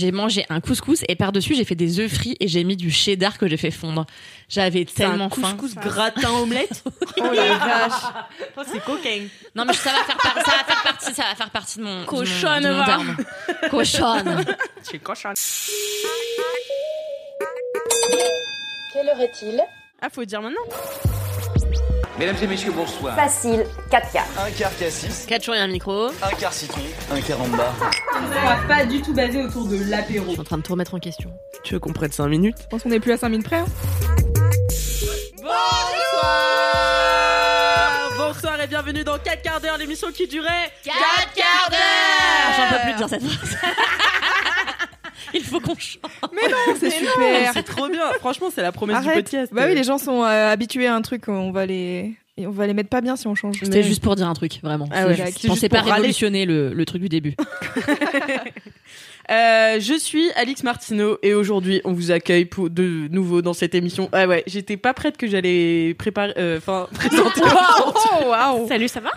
J'ai mangé un couscous et par-dessus, j'ai fait des œufs frits et j'ai mis du cheddar que j'ai fait fondre. J'avais tellement faim. couscous gratin omelette. Oh la vache. Oh, c'est coquin. Non, mais ça va faire, par- ça va faire partie, ça va faire partie de mon, de mon- Cochonne, de mon va. terme. Cochonne. C'est cochon. Quelle heure est-il? Ah, faut dire maintenant. Mesdames et messieurs, bonsoir. Facile, 4 quarts. Un quart cassis, 4 jours et un micro. un quart citron, un quart en bas. pas du tout basé autour de l'apéro. Je suis en train de tout remettre en question. Tu veux qu'on prenne 5 minutes? Je pense qu'on est plus à 5 minutes près. hein. Bonsoir Bonsoir et bienvenue dans 4 quarts d'heure, l'émission qui durait 4 quarts d'heure J'en peux plus de dire cette phrase. Il faut qu'on chante. Mais non, c'est super. C'est trop bien, franchement c'est la promesse du Arrête. podcast. Bah oui, les gens sont euh, habitués à un truc, on va les et on va les mettre pas bien si on change. C'était juste pour dire un truc, vraiment. Ah ouais, juste- je pensais pas révolutionner le, le truc du début. Euh, je suis Alix Martineau et aujourd'hui on vous accueille pour de nouveau dans cette émission. Ah ouais, j'étais pas prête que j'allais préparer, euh, enfin présenter. Oh waouh Salut, ça va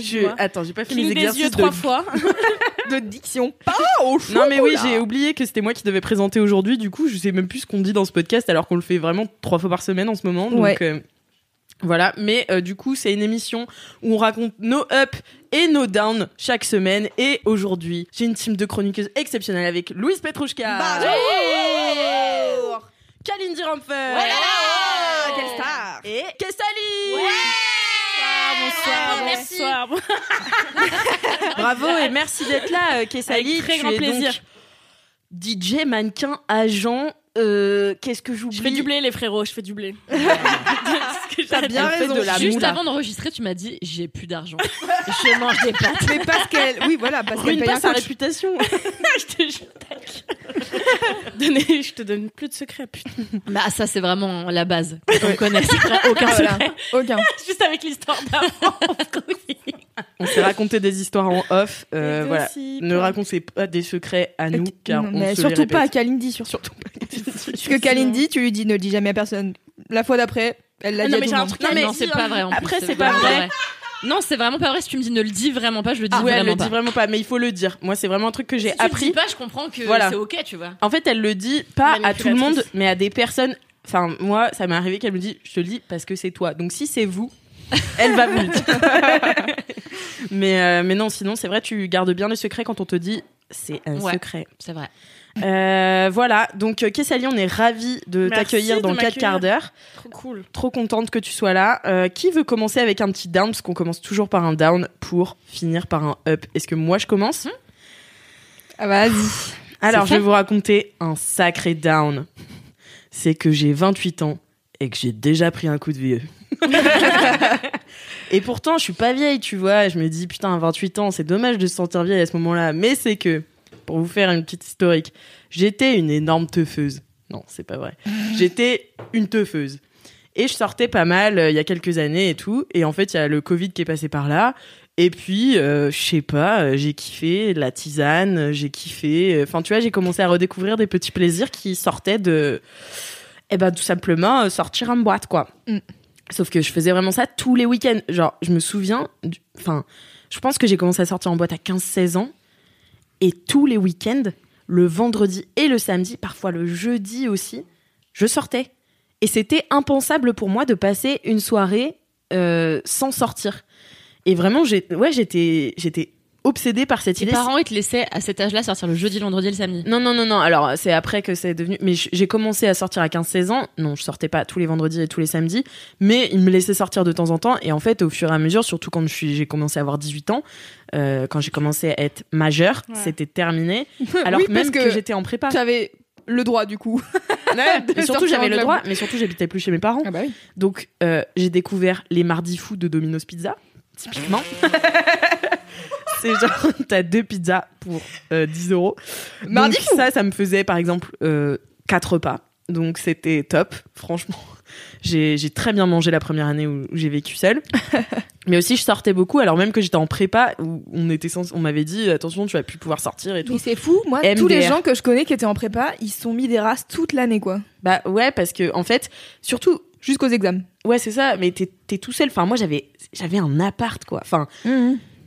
Je- Attends, j'ai pas fait les des exercices yeux de- trois fois. de diction. Pas au chaud. Non mais oui, j'ai oublié que c'était moi qui devais présenter aujourd'hui. Du coup, je sais même plus ce qu'on dit dans ce podcast alors qu'on le fait vraiment trois fois par semaine en ce moment. Donc Ouais. euh, voilà. Mais euh, du coup, c'est une émission où on raconte nos ups et nos downs chaque semaine. Et aujourd'hui, j'ai une team de chroniqueuses exceptionnelle avec Louise Petrouchka. Bonjour. Kalindi Ramfer. Quelle star. Et Kessali. Bonsoir, bonsoir. Bravo et merci d'être là, euh, Kessali. Avec très Tu grand es plaisir. donc DJ, mannequin, agent. euh, Qu'est-ce que j'oublie? Je fais du blé, les frérots, je fais du blé. T'as bien Elle fait raison. de la Juste moula. avant d'enregistrer, tu m'as dit j'ai plus d'argent. je mange des pâtes. Mais parce qu'elle, oui voilà, parce qu'elle paye pas un sa coach. réputation. je te jure. Donnez- je te donne plus de secrets, putain. Bah ça c'est vraiment la base. Quand on connaît, c'est vrai, aucun Voilà. secret. Aucun. Juste avec l'histoire d'avant. On s'est raconté des histoires en off. euh, voilà. aussi, Ne racontez pas des secrets à nous, car Non, on mais se surtout les pas à. Kalindi surtout. Surtout pas. Parce que Kalindi, tu lui dis ne le dis jamais à personne. La fois d'après, elle l'a dit non, mais j'ai un truc Non mais c'est pas vrai. en Après, c'est pas vrai. Non, c'est vraiment pas vrai. Si tu me dis ne le dis vraiment pas, je le dis Ah ouais, elle vraiment le pas. dit vraiment pas, mais il faut le dire. Moi, c'est vraiment un truc que j'ai Si tu le appris. dis pas, je comprends que Voilà. c'est ok, tu vois. En fait, elle le dit pas à tout le monde, mais à des personnes. Enfin, moi, ça m'est arrivé qu'elle me dit, je te le dis parce que c'est toi. Donc, si c'est vous, elle va me le dire. mais, euh, mais non, sinon, c'est vrai, tu gardes bien le secret quand on te dit, c'est un Ouais. secret. C'est vrai. Euh, voilà, donc euh, Kessali, on est ravis de t'accueillir dans 4 m'accueillir. quarts d'heure. Trop cool. Trop contente que tu sois là. Euh, qui veut commencer avec un petit down? Parce qu'on commence toujours par un down pour finir par un up. Est-ce que moi je commence? Ah vas-y. Alors, je vais vous raconter un sacré down. C'est que j'ai 28 ans et que j'ai déjà pris un coup de vieux. et pourtant, je suis pas vieille, tu vois. Je me dis, putain, 28 ans, c'est dommage de se sentir vieille à ce moment-là. Mais c'est que, pour vous faire une petite historique, j'étais une énorme teufeuse. Non, c'est pas vrai. J'étais une teufeuse. Et je sortais pas mal euh, il y a quelques années et tout. Et en fait, il y a le Covid qui est passé par là. Et puis, euh, je sais pas, euh, j'ai kiffé la tisane, j'ai kiffé. Enfin, tu vois, j'ai commencé à redécouvrir des petits plaisirs qui sortaient de. Eh ben, tout simplement, sortir en boîte, quoi. Mm. Sauf que je faisais vraiment ça tous les week-ends. Genre, je me souviens. du- Enfin, je pense que j'ai commencé à sortir en boîte à 15-16 ans. Et tous les week-ends, le vendredi et le samedi, parfois le jeudi aussi, je sortais. Et c'était impensable pour moi de passer une soirée euh, sans sortir. Et vraiment, j'étais obsédée par cette Tes idée. parents, ils te laissaient à cet âge-là sortir le jeudi, le vendredi et le samedi. Non, non, non, non. Alors, c'est après que c'est devenu. Mais j'ai commencé à sortir à 15-16 ans. Non, je sortais pas tous les vendredis et tous les samedis. Mais ils me laissaient sortir de temps en temps. Et en fait, au fur et à mesure, surtout quand je suis- j'ai commencé à avoir 18 ans, euh, quand j'ai commencé à être majeure, Ouais. c'était terminé. Alors Oui, que même parce que, que j'étais en prépa. Tu avais le droit du coup. Mais surtout, j'avais le droit. Mais surtout, j'habitais plus chez mes parents. Ah bah oui. Donc, euh, j'ai découvert les mardis fous de Domino's Pizza, typiquement. c'est genre, t'as deux pizzas pour euh, 10 euros. Mardi Donc fou. ça, ça me faisait par exemple euh, quatre repas. Donc c'était top, franchement. J'ai j'ai très bien mangé la première année où, où j'ai vécu seule. Mais aussi, je sortais beaucoup, alors même que j'étais en prépa, où on, était on m'avait dit attention, tu vas plus pouvoir sortir et tout. Mais c'est fou, moi, tous les MDR. gens que je connais qui étaient en prépa, ils sont mis des races toute l'année, quoi. Bah ouais, parce que en fait, surtout, Jusqu'aux examens. ouais, c'est ça, mais t'es t'es tout seul. Enfin, moi, j'avais j'avais un appart, quoi. Enfin,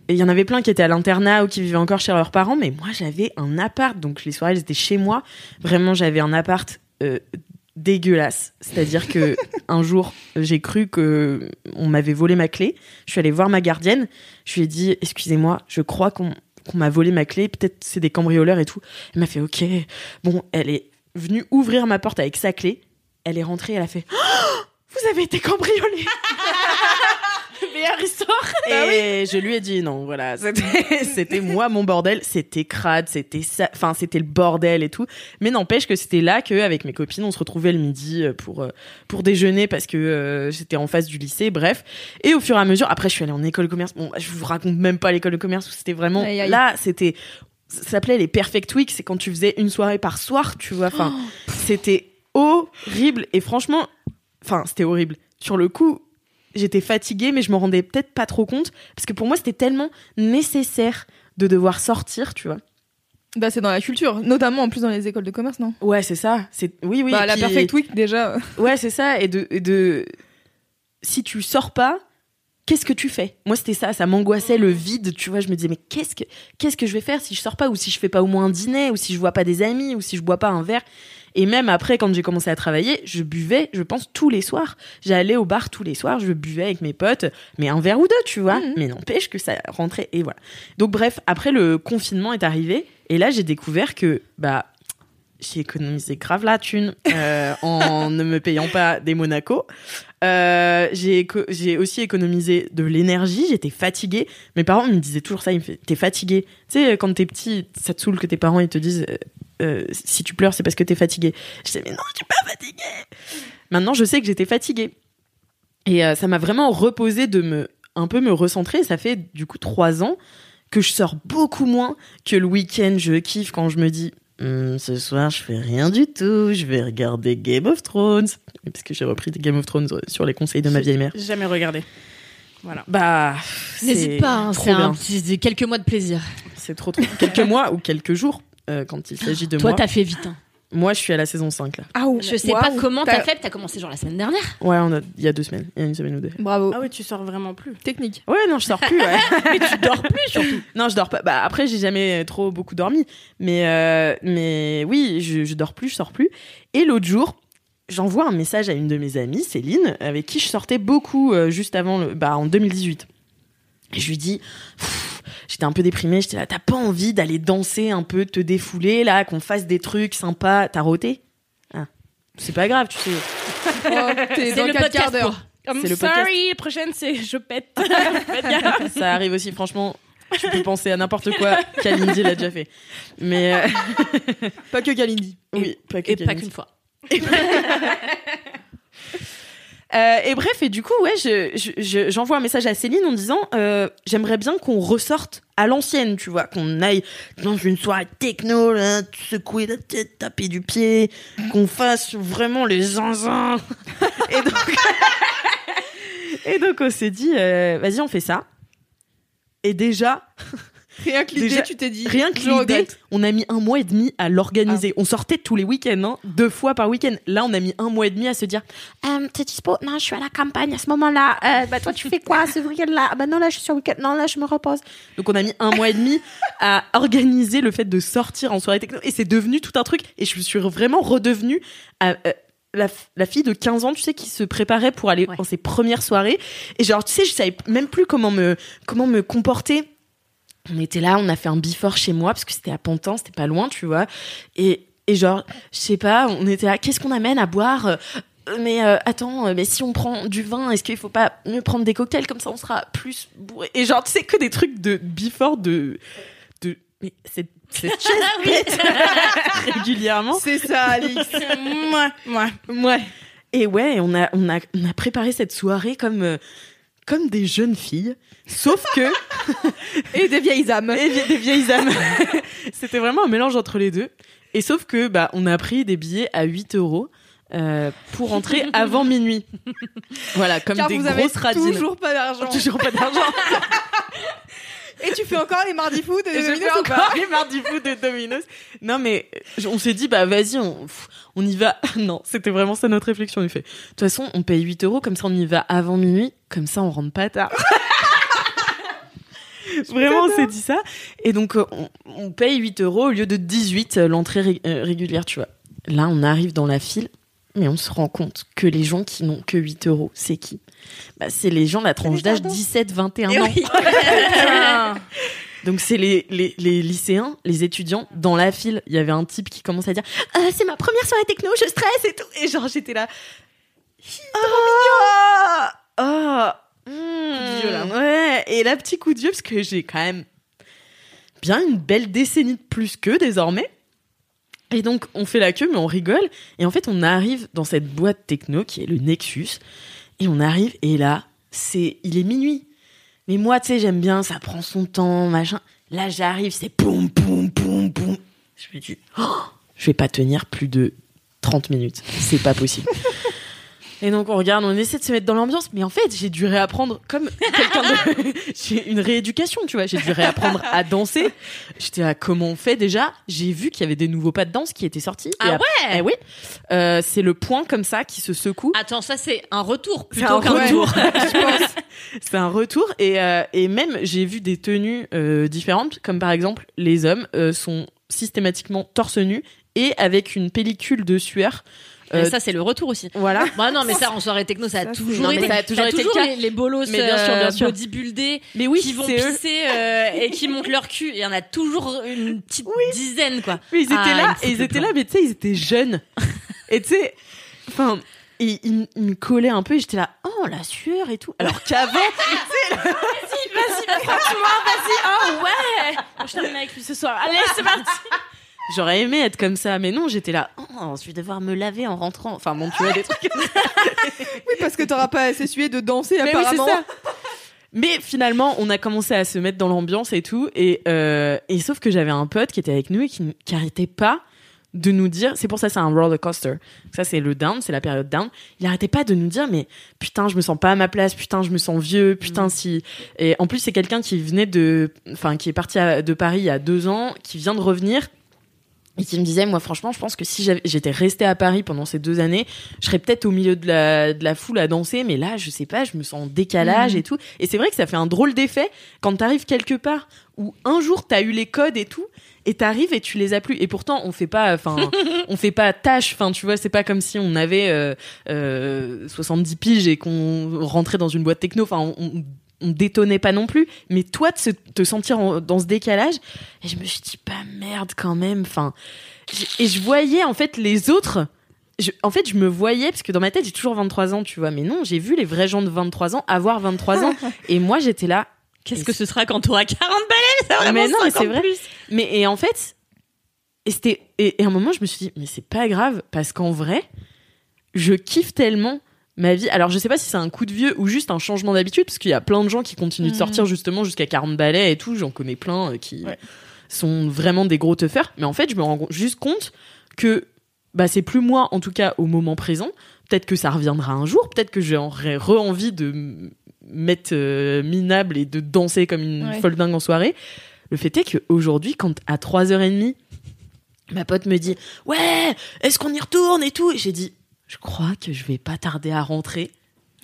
Et il y en avait plein qui étaient à l'internat ou qui vivaient encore chez leurs parents, mais moi j'avais un appart, donc les soirées elles étaient chez moi. Vraiment, j'avais un appart euh, dégueulasse. C'est-à-dire que un jour, j'ai cru que on m'avait volé ma clé. Je suis allée voir ma gardienne. Je lui ai dit, excusez-moi, je crois qu'on qu'on m'a volé ma clé. Peut-être c'est des cambrioleurs et tout. Elle m'a fait, ok. Bon, elle est venue ouvrir ma porte avec sa clé. Elle est rentrée, elle a fait, Oh, vous avez été cambriolée. Meilleure histoire. Et je lui ai dit non, voilà, c'était moi mon bordel, c'était crade, c'était ça, enfin c'était le bordel et tout. Mais n'empêche que c'était là que avec mes copines, on se retrouvait le midi euh, pour euh, pour déjeuner parce que euh, j'étais en face du lycée, bref. Et au fur et à mesure, après je suis allée en école de commerce. Bon, je vous raconte même pas l'école de commerce où c'était vraiment Aïe, aïe. là, c'était ça s'appelait les perfect weeks, c'est quand tu faisais une soirée par soir, tu vois. Enfin, c'était horrible et franchement, enfin c'était horrible. Sur le coup, j'étais fatiguée, mais je me rendais peut-être pas trop compte parce que pour moi c'était tellement nécessaire de devoir sortir, tu vois. Bah, c'est dans la culture, notamment en plus dans les écoles de commerce, non? Ouais, c'est ça. C'est oui, oui. Bah, la Perfect Week, déjà. Ouais, c'est ça. Et de, et de, si tu sors pas, qu'est-ce que tu fais? Moi, c'était ça. Ça m'angoissait le vide. Tu vois, je me disais mais qu'est-ce que, qu'est-ce que je vais faire si je sors pas ou si je fais pas au moins un dîner ou si je vois pas des amis ou si je bois pas un verre? Et même après, quand j'ai commencé à travailler, je buvais, je pense, tous les soirs. J'allais au bar tous les soirs, je buvais avec mes potes, mais un verre ou deux, tu vois. Mhm. Mais n'empêche que ça rentrait, et voilà. Donc, bref, après, le confinement est arrivé, et là, j'ai découvert que, bah, j'ai économisé grave la thune euh, en ne me payant pas des Monaco. Euh, j'ai aussi économisé de l'énergie, j'étais fatiguée. Mes parents me disaient toujours ça, ils me faisaient T'es fatigué. Tu sais, quand t'es petit, ça te saoule que tes parents ils te disent euh, euh, Si tu pleures, c'est parce que t'es fatigué. Je disais Mais non, je suis pas fatiguée. Maintenant, je sais que j'étais fatiguée. Et euh, ça m'a vraiment reposé de me un peu me recentrer. Ça fait du coup trois ans que je sors beaucoup moins que le week-end. Je kiffe quand je me dis Hum, ce soir, je fais rien du tout. Je vais regarder Game of Thrones. Parce que j'ai repris Game of Thrones sur les conseils de ma vieille mère. Jamais regardé. Voilà. Bah, N'hésite c'est pas, hein, trop c'est un bien. petit c'est quelques mois de plaisir. C'est trop trop. quelques mois ou quelques jours euh, quand il s'agit de Toi, moi. t'as fait vite. hein. Moi, je suis à la saison 5 là. Ah, Je sais pas comment t'as fait, t'as commencé genre la semaine dernière. Ouais, on a... il y a deux semaines. Il y a une semaine ou deux. Bravo. Ah oui, tu sors vraiment plus. Technique. Ouais, non, je sors plus. Ouais. Mais tu dors plus surtout. non, je dors pas. Bah, après, j'ai jamais trop beaucoup dormi. Mais, euh, mais oui, je, je dors plus, je sors plus. Et l'autre jour, j'envoie un message à une de mes amies, Céline, avec qui je sortais beaucoup euh, juste avant, le, bah, en 2018. Et je lui dis, j'étais un peu déprimée, j'étais là, t'as pas envie d'aller danser un peu, te défouler, là, qu'on fasse des trucs sympas. T'as roté Ah, c'est pas grave, tu sais. Oh, T'es C'est dans le 4 podcast quarts d'heure. pour- I'm C'est le sorry, la prochaine c'est je pète. Ça arrive aussi, franchement. Tu peux penser à n'importe quoi. Kalindi l'a déjà fait. Mais euh, Pas que Kalindi. oui, pas que Et pas qu'une fois. Euh, et bref, et du coup, ouais, je- je- je- j'envoie un message à Céline en disant euh, j'aimerais bien qu'on ressorte à l'ancienne, tu vois, qu'on aille dans une soirée techno, là, secouer la tête, taper du pied, qu'on fasse vraiment les zinzins. et donc, et donc on s'est dit euh, vas-y, on fait ça. Et déjà, Rien que l'idée, tu t'es dit. Rien que l'idée, on a mis un mois et demi à l'organiser. On sortait tous les week-ends, hein, deux fois par week-end. Là, on a mis un mois et demi à se dire Euh, T'es dispo? Non, je suis à la campagne à ce moment-là. Euh, bah, toi, tu fais quoi ce week-end-là? Bah, non, là, je suis sur week-end. Non, là, je me repose. Donc on a mis un mois et demi à organiser le fait de sortir en soirée techno et c'est devenu tout un truc et je suis vraiment redevenue euh, euh, la, la fille de 15 ans, tu sais, qui se préparait pour aller Ouais. dans ses premières soirées et genre tu sais, je savais même plus comment me comment me comporter. On était là, on a fait un before chez moi parce que c'était à Pantin, c'était pas loin, tu vois. Et et genre, je sais pas, on était là, qu'est-ce qu'on amène à boire? Euh, mais euh, attends, euh, mais si on prend du vin, est-ce qu'il faut pas mieux prendre des cocktails? Comme ça on sera plus bourré Et genre, tu sais que des trucs de before de de mais cette cette chaise pète régulièrement. C'est ça, Alix. Moi, moi. Ouais. Et ouais, on a on a on a préparé cette soirée comme euh, comme des jeunes filles, sauf que Et des vieilles âmes. et des vieilles âmes. C'était vraiment un mélange entre les deux. Et sauf que bah on a pris des billets à 8 euros. euh, pour entrer avant minuit. Voilà, comme Car des vous avez grosses radines. toujours pas d'argent. Toujours pas d'argent. Et tu fais encore les mardis fous de Et je Domino's fais encore les mardis fous de Domino's. Non, mais on s'est dit, bah vas-y, on, on y va. Non, c'était vraiment ça notre réflexion. On fait, de toute façon, on paye 8 euros, comme ça on y va avant minuit, comme ça on rentre pas tard. Vraiment, on s'est dit ça. Et donc, euh, on, on paye 8 euros au lieu de 18 euh, l'entrée ré- euh, régulière, tu vois. Là, on arrive dans la file, mais on se rend compte que les gens qui n'ont que 8 euros, c'est qui? Bah, C'est les gens de la tranche d'âge 17-21 ans. Donc c'est les, les, les lycéens, les étudiants dans la file. Il y avait un type qui commence à dire Ah, c'est ma première soirée techno, je stresse et tout. Et genre j'étais là. Ah Ah Coup de vieux, là. Ouais. Et là petit coup de vieux parce que j'ai quand même bien une belle décennie de plus qu'eux désormais. Et donc on fait la queue mais on rigole. Et en fait on arrive dans cette boîte techno qui est le Nexus. Et on arrive et là c'est il est minuit. Mais moi, tu sais, j'aime bien, ça prend son temps, machin. Là, j'arrive, c'est poum, poum, poum, poum. Je me dis, oh, je vais pas tenir plus de 30 minutes. C'est pas possible. Et donc, on regarde, on essaie de se mettre dans l'ambiance. Mais en fait, j'ai dû réapprendre, comme quelqu'un de. j'ai une rééducation, tu vois. J'ai dû réapprendre à danser. J'étais là, comment on fait déjà? J'ai vu qu'il y avait des nouveaux pas de danse qui étaient sortis. Ah ouais? Eh oui. Euh, c'est le point comme ça qui se secoue. Attends, ça c'est un retour plutôt un qu'un retour. C'est un retour et, euh, et même j'ai vu des tenues euh, différentes, comme par exemple les hommes sont systématiquement torse nu et avec une pellicule de sueur. Euh, ça c'est le retour aussi. voilà. Bah non, mais ça en soirée techno, ça a Ça, toujours Non, été. ça a toujours le cas. les, les bolos Mais bien sûr, bien euh, sûr. bodybuildés Mais oui, qui vont pisser euh, et qui montent leur cul. Il y en a toujours une petite dizaine quoi. Mais ils étaient Ah, là, et ils étaient là, mais tu sais, ils étaient jeunes. et tu sais, enfin, ils me collaient un peu et j'étais là, oh la sueur et tout. Alors qu'avant, Franchement, vas-y. Oh ouais. Je termine avec lui ce soir. Allez, c'est parti. J'aurais aimé être comme ça, mais non, j'étais là, oh, je vais devoir me laver en rentrant. Enfin, bon, tu vois, des trucs Oui, parce que t'auras pas assez sué de danser Mais oui, apparemment. ça. Mais finalement, on a commencé à se mettre dans l'ambiance et tout. Et, euh, et sauf que j'avais un pote qui était avec nous et qui, qui arrêtait pas de nous dire, c'est pour ça c'est un roller coaster. Ça c'est le down, c'est la période down. Il arrêtait pas de nous dire, mais putain, je me sens pas à ma place, putain, je me sens vieux, putain, si. Et en plus, c'est quelqu'un qui venait de, enfin, qui est parti à- de Paris il y a deux ans, qui vient de revenir. Et qui me disait, moi, franchement, je pense que si j'étais restée à Paris pendant ces deux années, je serais peut-être au milieu de la, de la foule à danser, mais là, je sais pas, je me sens en décalage et tout. Et c'est vrai que ça fait un drôle d'effet quand t'arrives quelque part où un jour t'as eu les codes et tout, et t'arrives et tu les as plus. Et pourtant, on fait pas, enfin, on fait pas tâche, enfin, tu vois, c'est pas comme si on avait euh, euh, 70 piges et qu'on rentrait dans une boîte techno, enfin, on, on, on détonnait pas non plus. Mais toi, de se- te sentir en- dans ce décalage, et je me suis dit, pas merde quand même, enfin. Et je voyais en fait les autres. Je- en fait, je me voyais, parce que dans ma tête, j'ai toujours 23 ans, tu vois. Mais non, j'ai vu les vrais gens de 23 ans avoir 23 ans. et moi, j'étais là. Qu'est-ce que ce sera quand t'auras 40 balais? Vraiment mais non, mais 50 c'est vrai. plus. Mais et en fait, et c'était et, et à un moment, je me suis dit, mais c'est pas grave, parce qu'en vrai, je kiffe tellement ma vie. Alors, je sais pas si c'est un coup de vieux ou juste un changement d'habitude, parce qu'il y a plein de gens qui continuent de sortir justement jusqu'à 40 balais et tout. J'en connais plein euh, qui Ouais. sont vraiment des gros teufers. Mais en fait, je me rends juste compte que bah, c'est plus moi, en tout cas au moment présent. Peut-être que ça reviendra un jour. Peut-être que j'aurais re-envie de mettre euh, minable et de danser comme une Ouais. folle dingue en soirée. Le fait est qu'aujourd'hui, quand à 3h30, ma pote me dit Ouais, est-ce qu'on y retourne et tout? Et j'ai dit Je crois que je vais pas tarder à rentrer.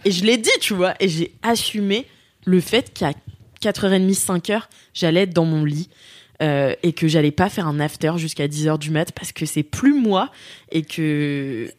Et je l'ai dit, tu vois, et j'ai assumé le fait qu'à 4h30, 5h, j'allais être dans mon lit. euh, et que j'allais pas faire un after jusqu'à 10h du mat parce que c'est plus moi et que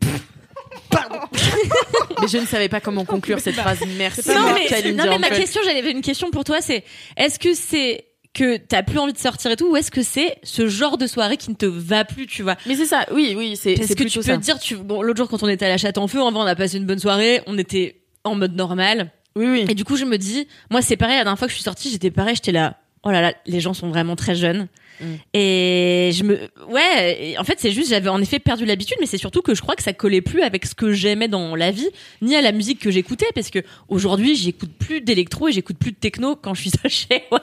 Pardon. mais je ne savais pas comment conclure cette phrase. Merci. Non mais, non, mais ma question, j'avais une question pour toi, c'est est-ce que c'est que t'as plus envie de sortir et tout, ou est-ce que c'est ce genre de soirée qui ne te va plus, tu vois? Mais c'est ça, oui, oui, c'est Parce que tu peux ça. dire, tu... bon, l'autre jour quand on était à la chatte en feu, en vrai, on a passé une bonne soirée, on était en mode normal, Oui, oui. et du coup je me dis, moi c'est pareil, la dernière fois que je suis sortie, j'étais pareil, j'étais là, oh là là, les gens sont vraiment très jeunes. Mm. Et je me, ouais, en fait, c'est juste, j'avais en effet perdu l'habitude, mais c'est surtout que je crois que ça collait plus avec ce que j'aimais dans la vie, ni à la musique que j'écoutais, parce que aujourd'hui, j'écoute plus d'électro et j'écoute plus de techno quand je suis chez moi.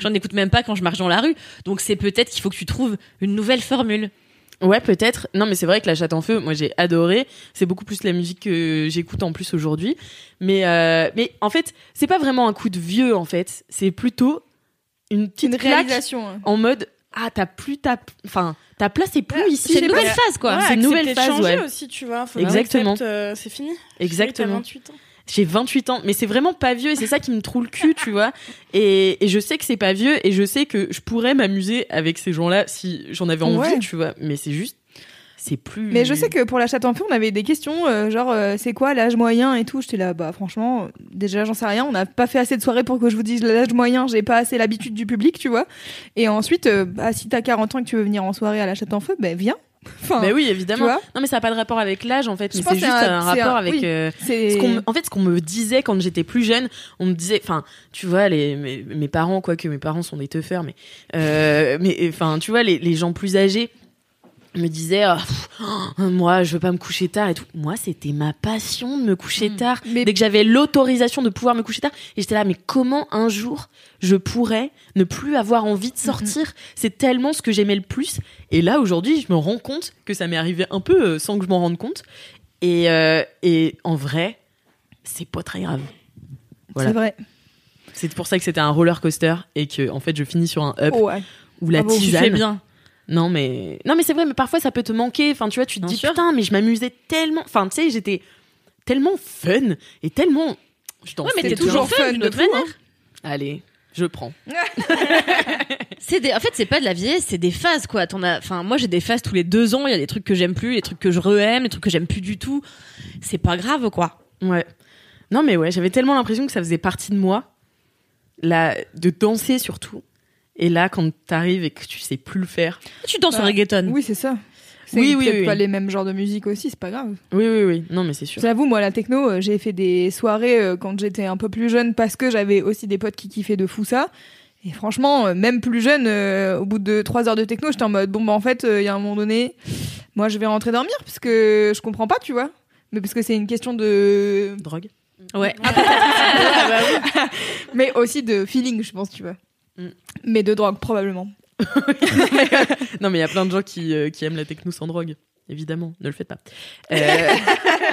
J'en écoute même pas quand je marche dans la rue. Donc c'est peut-être qu'il faut que tu trouves une nouvelle formule. Ouais, peut-être. Non, mais c'est vrai que la chatte en feu, moi j'ai adoré. C'est beaucoup plus la musique que j'écoute en plus aujourd'hui. Mais, euh, mais en fait, c'est pas vraiment un coup de vieux en fait. C'est plutôt une petite Une claque réalisation. hein. en mode ah t'as plus ta, enfin ta place est plus ici. C'est une nouvelle phase, quoi. c'est une nouvelle phase, ouais. aussi, tu vois. Faut Exactement. euh, c'est fini. Exactement. T'as 28 ans. J'ai 28 ans, mais c'est vraiment pas vieux et c'est ça qui me trouve le cul, tu vois. Et, et je sais que c'est pas vieux et je sais que je pourrais m'amuser avec ces gens-là si j'en avais envie, Ouais. tu vois. Mais c'est juste, c'est plus. Mais je sais que pour la chatte en feu, on avait des questions, euh, genre euh, c'est quoi l'âge moyen et tout. J'étais là, bah franchement, déjà j'en sais rien. On n'a pas fait assez de soirées pour que je vous dise l'âge moyen. J'ai pas assez l'habitude du public, tu vois. Et ensuite, euh, bah, si t'as 40 ans et que tu veux venir en soirée à la chatte en feu, ben viens. Enfin, Mais oui, évidemment. Non, mais ça n'a pas de rapport avec l'âge en fait, Je mais pense c'est juste un, un- rapport un- avec. oui. euh, ce qu'on- en fait, ce qu'on me disait quand j'étais plus jeune, on me disait, enfin, tu vois, les, mes, mes parents, quoique mes parents sont des teufeurs, mais, euh, mais, enfin, tu vois, les, les gens plus âgés me Ah, pff, oh, moi, je veux pas me coucher tard et tout. Moi, c'était ma passion de me coucher Mm. tard. Mais- Dès que j'avais l'autorisation de pouvoir me coucher tard, et j'étais là, mais comment un jour je pourrais ne plus avoir envie de sortir? C'est tellement ce que j'aimais le plus. Et là, aujourd'hui, je me rends compte que ça m'est arrivé un peu euh, sans que je m'en rende compte. Et, euh, et en vrai, c'est pas très grave. Voilà. C'est vrai. C'est pour ça que c'était un roller coaster et que en fait je finis sur un up Ouais. ou la Ah bon, tu Tu tisane. fais bien. Non mais non mais c'est vrai mais parfois ça peut te manquer. Enfin tu vois tu te Bien dis sûr. putain mais je m'amusais tellement. Enfin tu sais j'étais tellement fun et tellement. Je Ouais, mais t'es toujours fun de toute fou, manière. hein. Allez je prends. C'est des, en fait, c'est pas de la vieillesse, c'est des phases, quoi. T'en as, enfin, moi, j'ai des phases tous les deux ans. Il y a des trucs que j'aime plus, des trucs que je re-aime, des trucs que j'aime plus du tout. C'est pas grave, quoi. Ouais. Non mais ouais j'avais tellement l'impression que ça faisait partie de moi, la de danser surtout. Et là quand t'arrives et que tu sais plus le faire. Tu danses Bah, au reggaeton. Oui, c'est ça. C'est Oui, oui, pas les mêmes genres de musique aussi, c'est pas grave. Oui oui oui non mais c'est sûr. J'avoue, moi, la techno, euh, j'ai fait des soirées euh, quand j'étais un peu plus jeune parce que j'avais aussi des potes qui kiffaient de fou ça. Et franchement, euh, même plus jeune, euh, au bout de trois heures de techno, j'étais en mode bon, bah en fait, euh, il y a un moment donné, moi je vais rentrer dormir parce que je comprends pas, tu vois. Mais parce que c'est une question de. Drogue. Ouais. Mais aussi de feeling, je pense, tu vois. Mm. Mais de drogue, probablement. non, mais il y a plein de gens qui, euh, qui aiment la techno sans drogue. Évidemment, ne le faites pas. Euh,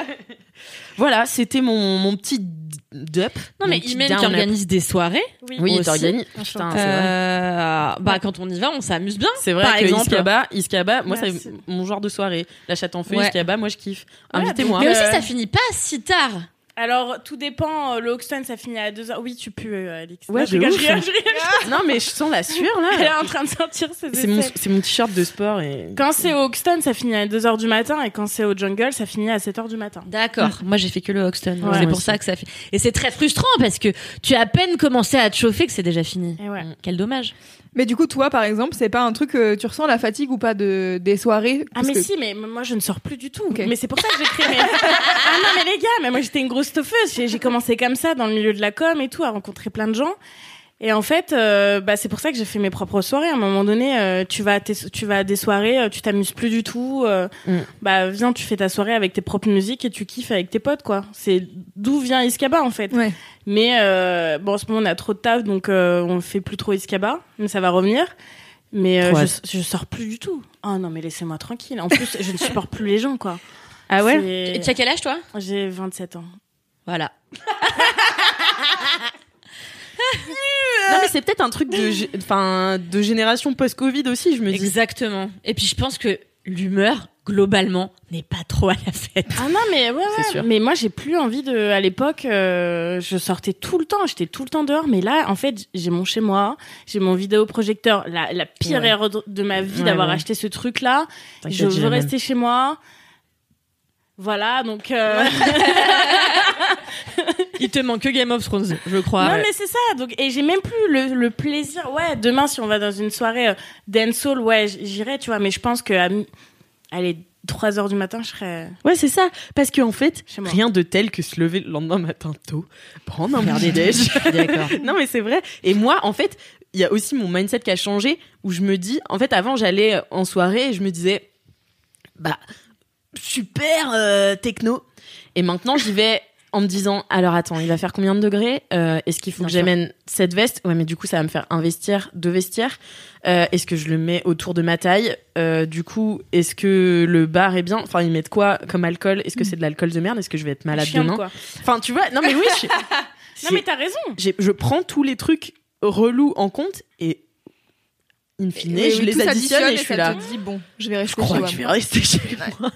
voilà, c'était mon, mon petit dup. Non, mon mais Imen qui up. organise des soirées. Oui, Moi il aussi. t'organise. Putain, c'est vrai. Euh, bah, quand on y va, on s'amuse bien. C'est vrai par que exemple. Iskaba, Iskaba, moi c'est mon genre de soirée. La chatte en feu, Ouais. Iskaba, moi je kiffe. Ouais, Invitez-moi. Mais aussi, ça finit pas si tard. Alors, tout dépend. euh, Le Hoxton, ça finit à 2h. Oui, tu peux, euh, Alix. Ouais, Non, je rigole, je rigole, je rigole. non, mais je sens la sueur Elle est là. en train de sortir ses C'est mon, c'est mon t-shirt de sport et. Quand c'est au Hoxton, ça finit à 2h du matin. Et quand c'est au Jungle, ça finit à 7h du matin. D'accord. Moi, j'ai fait que le Hoxton. Ouais, c'est pour aussi. ça que ça fait. Et c'est très frustrant parce que tu as à peine commencé à te chauffer que c'est déjà fini. Et ouais. Quel dommage. Mais du coup, toi, par exemple, c'est pas un truc que tu ressens la fatigue ou pas de des soirées? Ah mais que- si, mais moi je ne sors plus du tout. Mais c'est pour ça que j'ai créé mes... ah non mais les gars, mais moi j'étais une grosse J'ai commencé comme ça dans le milieu de la com et tout, à rencontrer plein de gens. Et en fait, euh, bah, c'est pour ça que j'ai fait mes propres soirées. À un moment donné, euh, tu vas à tes- tu vas à des soirées, euh, tu t'amuses plus du tout. euh, Mm. Bah viens, tu fais ta soirée avec tes propres musiques et tu kiffes avec tes potes quoi. C'est d'où vient Iskaba en fait. Ouais. Mais euh, bon, en ce moment on a trop de taf donc euh, on fait plus trop Iskaba, mais ça va revenir. Mais euh, je, je sors plus du tout. Oh non mais laissez-moi tranquille. En plus, je ne supporte plus les gens quoi. Ah Et tu as quel âge, toi? J'ai 27 ans. Voilà. Non, mais c'est peut-être un truc de, enfin, de génération post-Covid aussi, je me dis. Exactement. Et puis, je pense que l'humeur, globalement, n'est pas trop à la fête. Ah non mais ouais, ouais. C'est sûr. Mais moi j'ai plus envie de. À l'époque, euh, je sortais tout le temps. J'étais tout le temps dehors. Mais là, en fait, j'ai mon chez moi, j'ai mon vidéoprojecteur. La, la pire Ouais. erreur de- ma vie Ouais, d'avoir ouais. acheté ce truc là. Je veux même. rester chez moi. Voilà, donc. euh, Il te manque que Game of Thrones, je crois. non mais c'est ça. Donc et j'ai même plus le, le plaisir. Ouais, demain si on va dans une soirée euh, dancehall, ouais, j'irai, tu vois. Mais je pense que à allez 3 heures du matin, je serais. Ouais, c'est ça. Parce qu'en fait, rien de tel que se lever le lendemain matin tôt, prendre un petit déj. Non, mais c'est vrai. Et moi, en fait, il y a aussi mon mindset qui a changé où je me dis, en fait, avant, j'allais en soirée et je me disais, bah, super euh, techno. Et maintenant, j'y vais en me disant, alors attends, il va faire combien de degrés Euh, Est-ce qu'il faut Bien que j'amène cette veste? Ouais, mais du coup, ça va me faire un vestiaire, deux vestiaires. Euh, est-ce que je le mets autour de ma taille? Euh, Du coup, est-ce que le bar est bien? Enfin, ils mettent quoi comme alcool? Est-ce que c'est de l'alcool de merde? Est-ce que je vais être malade demain? quoi. Enfin, tu vois, non mais oui, je, Non, mais t'as raison. je prends tous les trucs relous en compte et in fine, je les additionne et je suis ça là. te dis, bon, je vais rester Je crois chez que je vais moi. rester chez moi.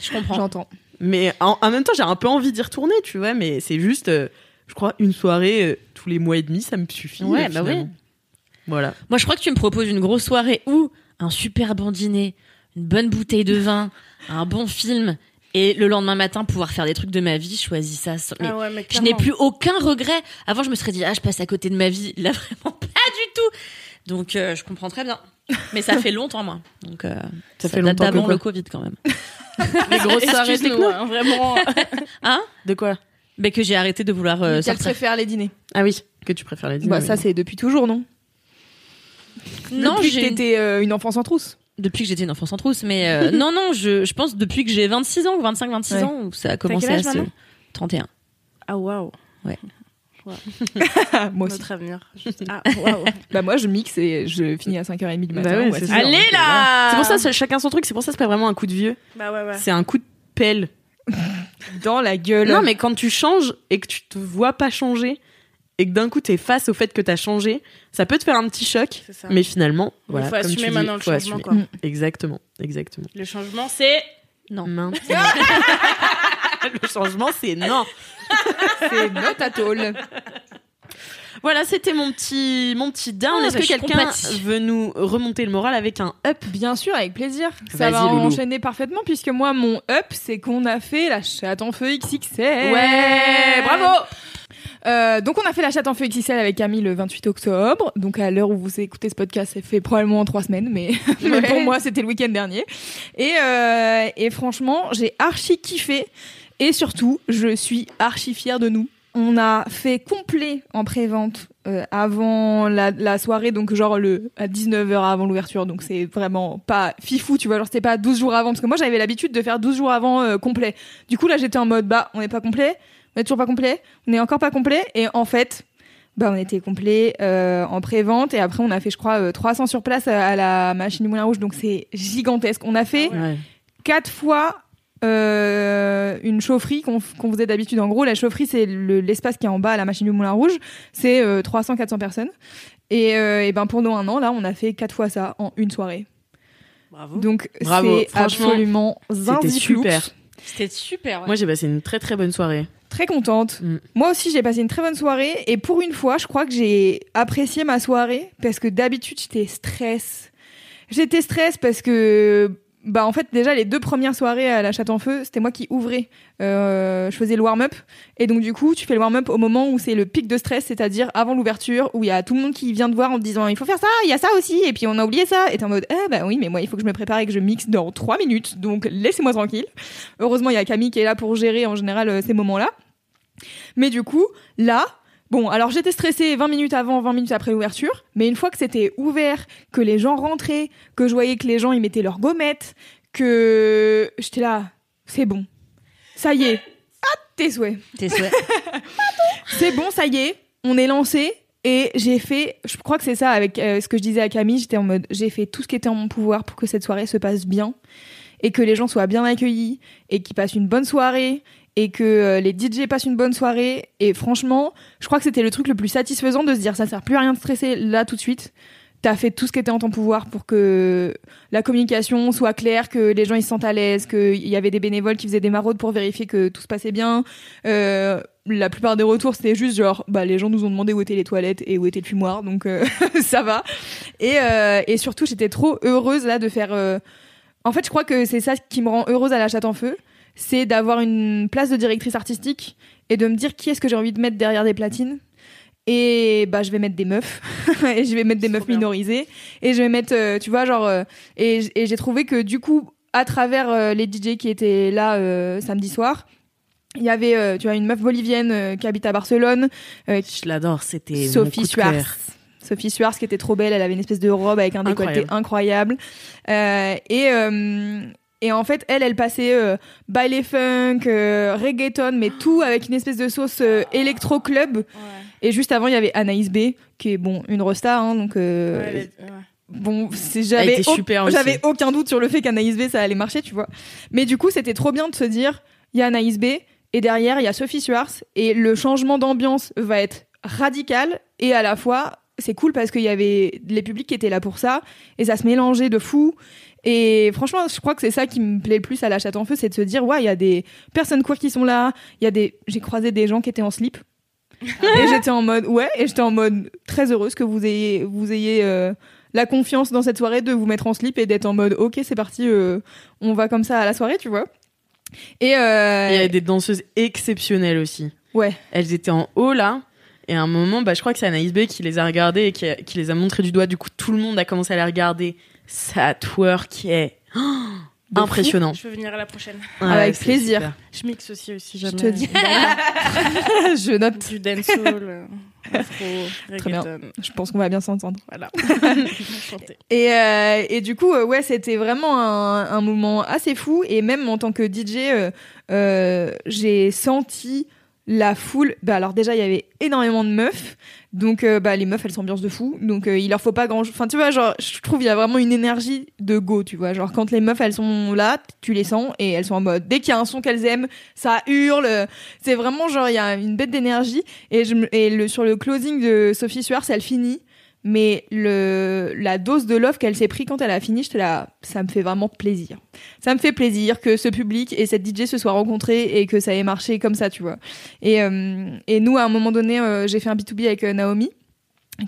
Je comprends. J'entends. Mais en, en même temps, j'ai un peu envie d'y retourner, tu vois, mais c'est juste, euh, je crois, une soirée euh, tous les mois et demi, ça me suffit. Ouais, euh, bah finalement. oui. Voilà. Moi, je crois que tu me proposes une grosse soirée ou un super bon dîner, une bonne bouteille de vin, un bon film, et le lendemain matin pouvoir faire des trucs de ma vie. Je choisis ça. mais Ah ouais, mais je n'ai plus aucun regret. Avant, je me serais dit ah, je passe à côté de ma vie. Là, vraiment pas du tout. Donc, euh, je comprends très bien. Mais ça fait longtemps, moi. Donc, euh, Ça fait date longtemps que d'avant quoi le Covid quand même. Les grosses techno. hein, vraiment. Hein? De quoi? Mais que j'ai arrêté de vouloir euh, Qu'elle sortir. préfère les dîners. Ah oui, que tu préfères les dîners. Bah, oui. ça, c'est depuis toujours, non? Non, Depuis que j'ai t'étais euh, une enfant sans trousse. depuis que j'étais une enfant sans trousse, mais euh, non, non, je, je pense depuis que j'ai 26 ans ou 25, 26 Ouais. ans où ça a commencé quel à se maintenant? 31. Ah waouh. moi aussi. Notre avenir. Ah waouh. Bah, moi, je mixe et je finis à 5h30 du matin. Bah ouais, Ouais, ça. Allez là. C'est pour ça, c'est chacun son truc. C'est pour ça, c'est pas vraiment un coup de vieux. Bah ouais ouais. C'est un coup de pelle. Dans la gueule. Non, mais quand tu changes et que tu te vois pas changer et que d'un coup t'es face au fait que t'as changé, ça peut te faire un petit choc. C'est ça. Mais finalement, Il voilà, faut comme assumer tu dis, maintenant le changement quoi. Mm. Exactement, exactement. Le changement c'est Non. Maintenant. le changement, c'est non. c'est not at all. Voilà, c'était mon petit, mon petit down. Ah, Est-ce bah, que je quelqu'un veut nous remonter le moral avec un up Bien sûr, avec plaisir. Ça va Loulou. enchaîner parfaitement puisque moi, mon up, c'est qu'on a fait la chatte en feu XXL. Ouais, bravo Euh, donc on a fait la chatte en feu XXL avec Camille le 28 octobre. Donc à l'heure où vous écoutez ce podcast, c'est fait probablement en trois semaines, mais, pour moi c'était le week-end dernier. Et, euh, et franchement, j'ai archi kiffé. Et surtout, je suis archi fière de nous. On a fait complet en pré-vente euh, avant la, la soirée, donc genre le à 19h avant l'ouverture. Donc c'est vraiment pas fifou, tu vois, genre c'était pas 12 jours avant. Parce que moi j'avais l'habitude de faire 12 jours avant euh, complet. Du coup là j'étais en mode, bah on n'est pas complet, on est toujours pas complet, on est encore pas complet. Et en fait, bah on était complet euh, en pré-vente et après on a fait je crois euh, 300 sur place à, à la machine du Moulin Rouge. Donc c'est gigantesque. On a fait Ouais. quatre fois euh, une chaufferie qu'on faisait d'habitude. En gros, la chaufferie, c'est le- l'espace qui est en bas à la machine du Moulin Rouge. C'est euh, 300-400 personnes. Et, euh, et ben pendant un an, là, on a fait quatre fois ça en une soirée. Bravo. Donc c'est absolument C'était super. C'était super. ouais. Moi, j'ai passé une très très bonne soirée. Très contente. Mm. Moi aussi, j'ai passé une très bonne soirée. Et pour une fois, je crois que j'ai apprécié ma soirée parce que d'habitude, j'étais stress. J'étais stress parce que, bah, en fait, déjà, les deux premières soirées à la Chatte en Feu, c'était moi qui ouvrais. Euh, je faisais le warm-up. Et donc, du coup, tu fais le warm-up au moment où c'est le pic de stress, c'est-à-dire avant l'ouverture, où il y a tout le monde qui vient te voir en te disant, il faut faire ça, il y a ça aussi, et puis on a oublié ça. Et t'es en mode, eh, bah oui, mais moi, il faut que je me prépare et que je mixe dans trois minutes. Donc, laissez-moi tranquille. Heureusement, il y a Camille qui est là pour gérer en général euh, ces moments-là. Mais du coup, là, bon, alors j'étais stressée 20 minutes avant, 20 minutes après l'ouverture, mais une fois que c'était ouvert, que les gens rentraient, que je voyais que les gens ils mettaient leurs gommettes, que j'étais là, c'est bon. Ça y est. Ah, tes souhaits. Tes souhaits. C'est bon, ça y est, on est lancé. Et j'ai fait, je crois que c'est ça avec euh, ce que je disais à Camille, j'étais en mode, j'ai fait tout ce qui était en mon pouvoir pour que cette soirée se passe bien et que les gens soient bien accueillis et qu'ils passent une bonne soirée et que euh, les DJ passent une bonne soirée. Et franchement, je crois que c'était le truc le plus satisfaisant de se dire ça sert plus à rien de stresser là tout de suite. T'as fait tout ce qui était en ton pouvoir pour que la communication soit claire, que les gens ils se sentent à l'aise, qu'il y avait des bénévoles qui faisaient des maraudes pour vérifier que tout se passait bien. Euh, la plupart des retours c'était juste genre bah les gens nous ont demandé où étaient les toilettes et où était le fumoir donc euh, ça va. Et, et surtout j'étais trop heureuse là de faire. En fait je crois que c'est ça qui me rend heureuse à la chatte en feu, c'est d'avoir une place de directrice artistique et de me dire qui est-ce que j'ai envie de mettre derrière des platines. Et bah je vais mettre des meufs et je vais mettre des meufs bien. minorisées et je vais mettre euh, tu vois genre euh, et, j'ai trouvé que du coup à travers euh, les DJ qui étaient là samedi soir il y avait tu vois une meuf bolivienne qui habite à Barcelone Je l'adore, c'était Sophie cœur. Sophie Swartz qui était trop belle, elle avait une espèce de robe avec un décolleté incroyable. Euh, et euh, et en fait, elle, elle passait euh, baile funk, euh, reggaeton, mais tout avec une espèce de sauce euh, électro club. Et juste avant, il y avait Anaïs B, qui est bon une resta, hein, donc euh, Ouais, elle est- ouais. bon, j'avais était au- super aussi. j'avais aucun doute sur le fait qu'Anaïs B ça allait marcher, tu vois. Mais du coup, c'était trop bien de se dire, il y a Anaïs B et derrière il y a Sophie Swartz et le changement d'ambiance va être radical et à la fois c'est cool parce qu'il y avait les publics qui étaient là pour ça et ça se mélangeait de fou. Et franchement, je crois que c'est ça qui me plaît le plus à la chatte en feu, c'est de se dire ouais, il y a des personnes queer qui sont là, il y a des j'ai croisé des gens qui étaient en slip. et j'étais en mode ouais, et j'étais en mode très heureuse que vous ayez vous ayez euh, la confiance dans cette soirée de vous mettre en slip et d'être en mode ok, c'est parti, euh, on va comme ça à la soirée, tu vois. Et euh, Il y avait des danseuses exceptionnelles aussi. ouais, Elles étaient en haut là. Et à un moment, bah, je crois que c'est Anaïs B qui les a regardées et qui, a- qui les a montré du doigt. Du coup, tout le monde a commencé à les regarder. Ça twerk qui est oh, fou. impressionnant. Je veux venir à la prochaine. Ouais, Avec plaisir. super. Je mixe aussi, aussi je jamais. te dis. je note. Du dancehall, euh, afro, Très bien. Je pense qu'on va bien s'entendre. Voilà. Enchanté. Et, euh, et du coup, euh, ouais, c'était vraiment un, un moment assez fou. Et même en tant que DJ, euh, euh, j'ai senti la foule. Bah, alors déjà, il y avait énormément de meufs. Donc, euh, bah, les meufs, elles s'ambiancent de fou. Donc, euh, il leur faut pas grand. Enfin, tu vois, genre, je trouve il y a vraiment une énergie de go. Tu vois, genre quand les meufs, elles sont là, tu les sens et elles sont en mode. Dès qu'il y a un son qu'elles aiment, ça hurle. C'est vraiment genre il y a une bête d'énergie. Et je et le sur le closing de Sophie Swartz, elle finit mais le la dose de love qu'elle s'est pris quand elle a fini, là, ça me fait vraiment plaisir. Ça me fait plaisir que ce public et cette DJ se soient rencontrés et que ça ait marché comme ça, tu vois. Et, euh, et nous, à un moment donné, euh, j'ai fait un B2B avec euh, Naomi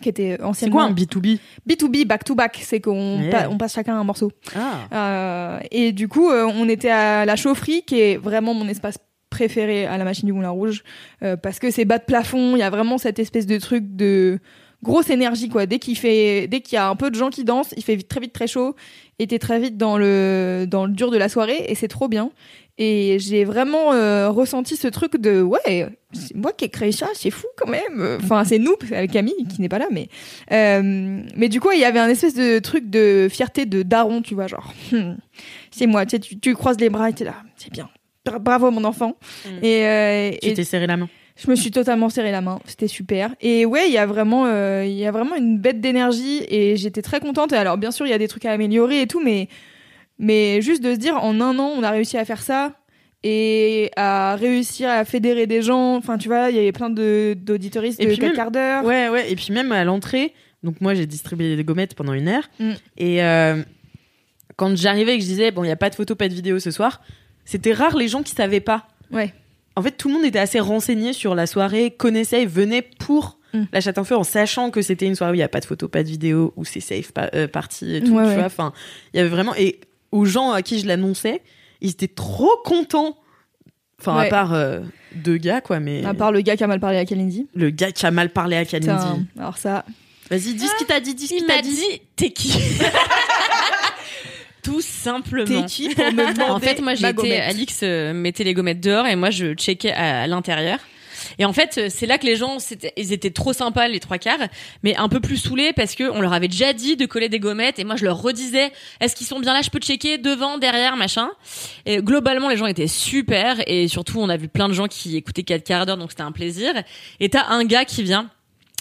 qui était C'est anciennement quoi un B2B B2B back to back, c'est qu'on Yeah. pa- on passe chacun un morceau. Ah. Euh, et du coup, euh, on était à la chaufferie, qui est vraiment mon espace préféré à la machine du Moulin Rouge, euh, parce que c'est bas de plafond, il y a vraiment cette espèce de truc de grosse énergie quoi. Dès qu'il fait, dès qu'il y a un peu de gens qui dansent, il fait vite- très vite très chaud, et t'es très vite dans le dans le dur de la soirée, et c'est trop bien. Et j'ai vraiment euh, ressenti ce truc de ouais, c'est moi qui ai créé ça, c'est fou quand même. Enfin, c'est nous avec Camille qui n'est pas là, mais euh, mais du coup, il y avait un espèce de truc de fierté de daron, tu vois, genre hmm, c'est moi. Tu, sais, tu, tu croises les bras et t'es là, c'est bien. Bra- Bravo mon enfant. Mm. Et, euh, Tu et t'es serré la main. Je me suis totalement serré la main. C'était super. Et ouais, il y a vraiment, euh, il y a vraiment une bête d'énergie et j'étais très contente. Et alors, bien sûr, il y a des trucs à améliorer et tout, mais, mais juste de se dire, en un an, on a réussi à faire ça et à réussir à fédérer des gens. Enfin, tu vois, il y avait plein de d'auditoristes de puis 4 même- quarts d'heure. Ouais, ouais. Et puis même à l'entrée, donc moi j'ai distribué des gommettes pendant une heure. Mm. Et euh, quand j'arrivais et que je disais, bon, il n'y a pas de photo, pas de vidéo ce soir, c'était rare les gens qui savaient pas. Ouais. En fait, tout le monde était assez renseigné sur la soirée, connaissait et venait pour Mm. la chatte en feu en sachant que c'était une soirée où il n'y a pas de photo, pas de vidéo, où c'est safe pa- euh, party et tout. Ouais, tu ouais. vois. Enfin, il y avait vraiment. Et aux gens à qui je l'annonçais, ils étaient trop contents. Enfin, à part euh, deux gars, quoi, mais À part le gars qui a mal parlé à Kalindi. le gars qui a mal parlé à Kalindi. Putain, Alors ça, Vas-y, dis ce qu'il t'a dit, dis ce Il qu'il t'a dit. dit, t'es qui? Tout simplement. t'es qui pour me demander En fait, moi, j'étais, Alix euh, mettait les gommettes dehors et moi, je checkais à, à l'intérieur. Et en fait, c'est là que les gens, c'était- ils étaient trop sympas, les trois quarts, mais un peu plus saoulés parce que on leur avait déjà dit de coller des gommettes et moi, je leur redisais, est-ce qu'ils sont bien là? Je peux checker devant, derrière, machin. Et globalement, les gens étaient super et surtout, on a vu plein de gens qui écoutaient 4 quarts d'heure, donc c'était un plaisir. Et t'as un gars qui vient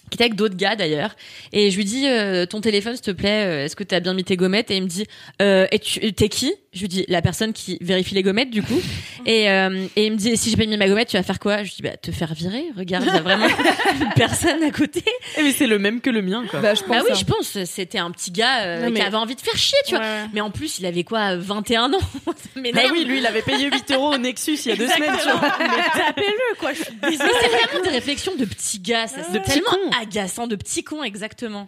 qui était avec d'autres gars d'ailleurs et je lui dis euh, ton téléphone s'il te plaît euh, est-ce que t'as bien mis tes gommettes? Et il me dit euh, et tu t'es qui? Je lui dis la personne qui vérifie les gommettes du coup et, euh, et il me dit si j'ai pas mis ma gommette tu vas faire quoi? Je lui dis bah te faire virer regarde il y a vraiment une personne à côté Eh, mais c'est le même que le mien, quoi. Bah, je pense. bah oui hein. je pense c'était un petit gars euh, Non, mais- qui avait envie de faire chier tu vois Ouais. mais en plus il avait quoi 21 ans? Ça Ah m'énerve. oui, lui, il avait payé 8 euros au Nexus il y a deux semaines, tu vois. Mais tapez-le, quoi. Je suis mais c'est vraiment des réflexions de petits gars ça c'est petits tellement. Agaçant de petits cons exactement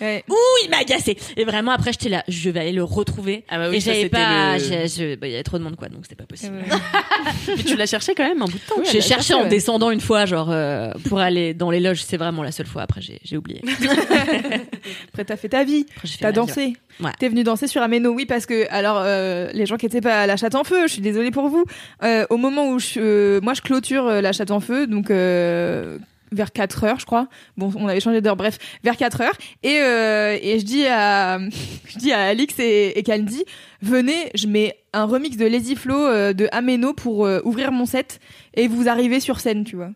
Ouais. Ouh, il m'a agacé. Et vraiment, après, j'étais là, je vais aller le retrouver. Ah bah oui, et j'avais pas, le- j'ai- je- bah, il y avait trop de monde, quoi, donc c'était pas possible. Mais tu l'as cherché quand même un bout de temps. Oui, J'ai cherché cherché, en ouais. descendant une fois, genre, euh, pour aller dans les loges. C'est vraiment la seule fois. Après, j'ai oublié. Après, t'as fait ta vie. Après, j'ai fait T'as dansé. Ouais. T'es venu danser sur Ameno, oui, parce que alors euh, les gens qui étaient pas à la chatte en feu, je suis désolée pour vous. Euh, au moment où je, euh, moi je clôture euh, la chatte en feu, donc euh, vers 4 heures, je crois. Bon, on avait changé d'heure, bref, vers 4 heures. Et, euh, et je dis à, je dis à Alix et, et Kalindi, venez, je mets un remix de Lazy Flow euh, de Ameno pour euh, ouvrir mon set et vous arrivez sur scène, tu vois.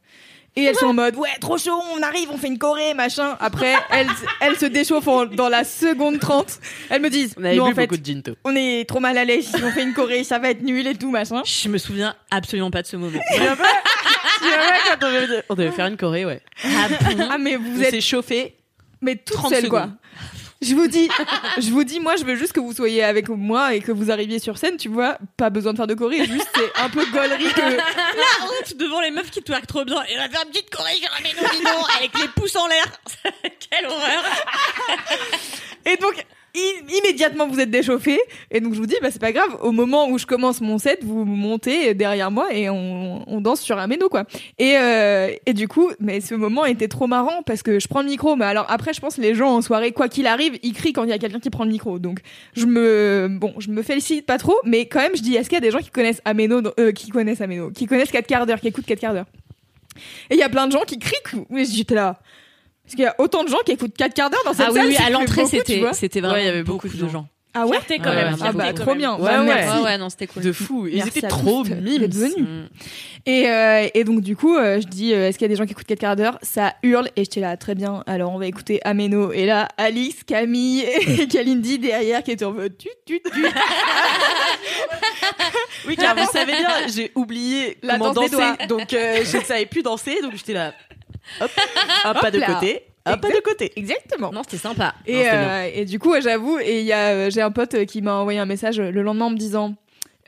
Et elles sont en mode, ouais, trop chaud, on arrive, on fait une choré, machin. Après, elles, elles se déchauffent en- dans la seconde 30. Elles me disent, On avait nous, bu en fait, beaucoup de ginto. on est trop mal à l'aise, si on fait une choré, ça va être nul et tout, machin. Je me souviens absolument pas de ce moment. Quand on devait, on devait faire une choré, ouais. Ah, mais vous êtes s'est chauffé. mais toute 30 seule quoi. Je vous dis, je vous dis, moi, je veux juste que vous soyez avec moi et que vous arriviez sur scène, tu vois. Pas besoin de faire de choré, juste c'est un peu gaulerie que. La honte devant les meufs qui twerkent trop bien. Et on va faire une petite choré sur un méno bidon avec les pouces en l'air. Quelle horreur. Et donc, immédiatement, vous êtes déchauffé. Et donc, je vous dis, bah, c'est pas grave. Au moment où je commence mon set, vous montez derrière moi et on, danse sur un quoi. Et, euh, et du coup, mais ce moment était trop marrant parce que je prends le micro. Mais alors, après, je pense les gens en soirée, quoi qu'il arrive, ils crient quand il y a quelqu'un qui prend le micro. Donc, je me, bon, je me félicite pas trop. Mais quand même, je dis, est-ce qu'il y a des gens qui connaissent Ameno, euh, qui connaissent Ameno, qui connaissent 4 quarts d'heure, qui écoutent 4 quarts d'heure? Et il y a plein de gens qui crient. Mais j'étais là. Parce qu'il y a autant de gens qui écoutent 4 quarts d'heure dans cette Ah oui, salle. oui, c'est à l'entrée, c'était, c'était vraiment Ouais, il y avait beaucoup, beaucoup de gens. Ah ouais? Fierté quand Ouais, même. ouais, Ah bah, trop bien. Ouais, Bah, ouais. Ouais, ouais, non, c'était cool. De fou. Ils Merci étaient trop mimes. venus. Mm. Et, euh, et donc du coup, euh, je dis, euh, est-ce qu'il y a des gens qui écoutent 4 quarts d'heure? Ça hurle et j'étais là, très bien. Alors on va écouter Ameno. Et là, Alice, Camille et Kalindi derrière qui étaient en mode tu tu tu. Oui, car vous savez bien, j'ai oublié La comment danser, donc euh, je ne savais plus danser, donc j'étais là, hop, un pas de là. côté, un pas de côté. Exactement. Non, c'était sympa. Et, euh, et du coup, j'avoue, et il y a, euh, j'ai un pote qui m'a envoyé un message le lendemain en me disant.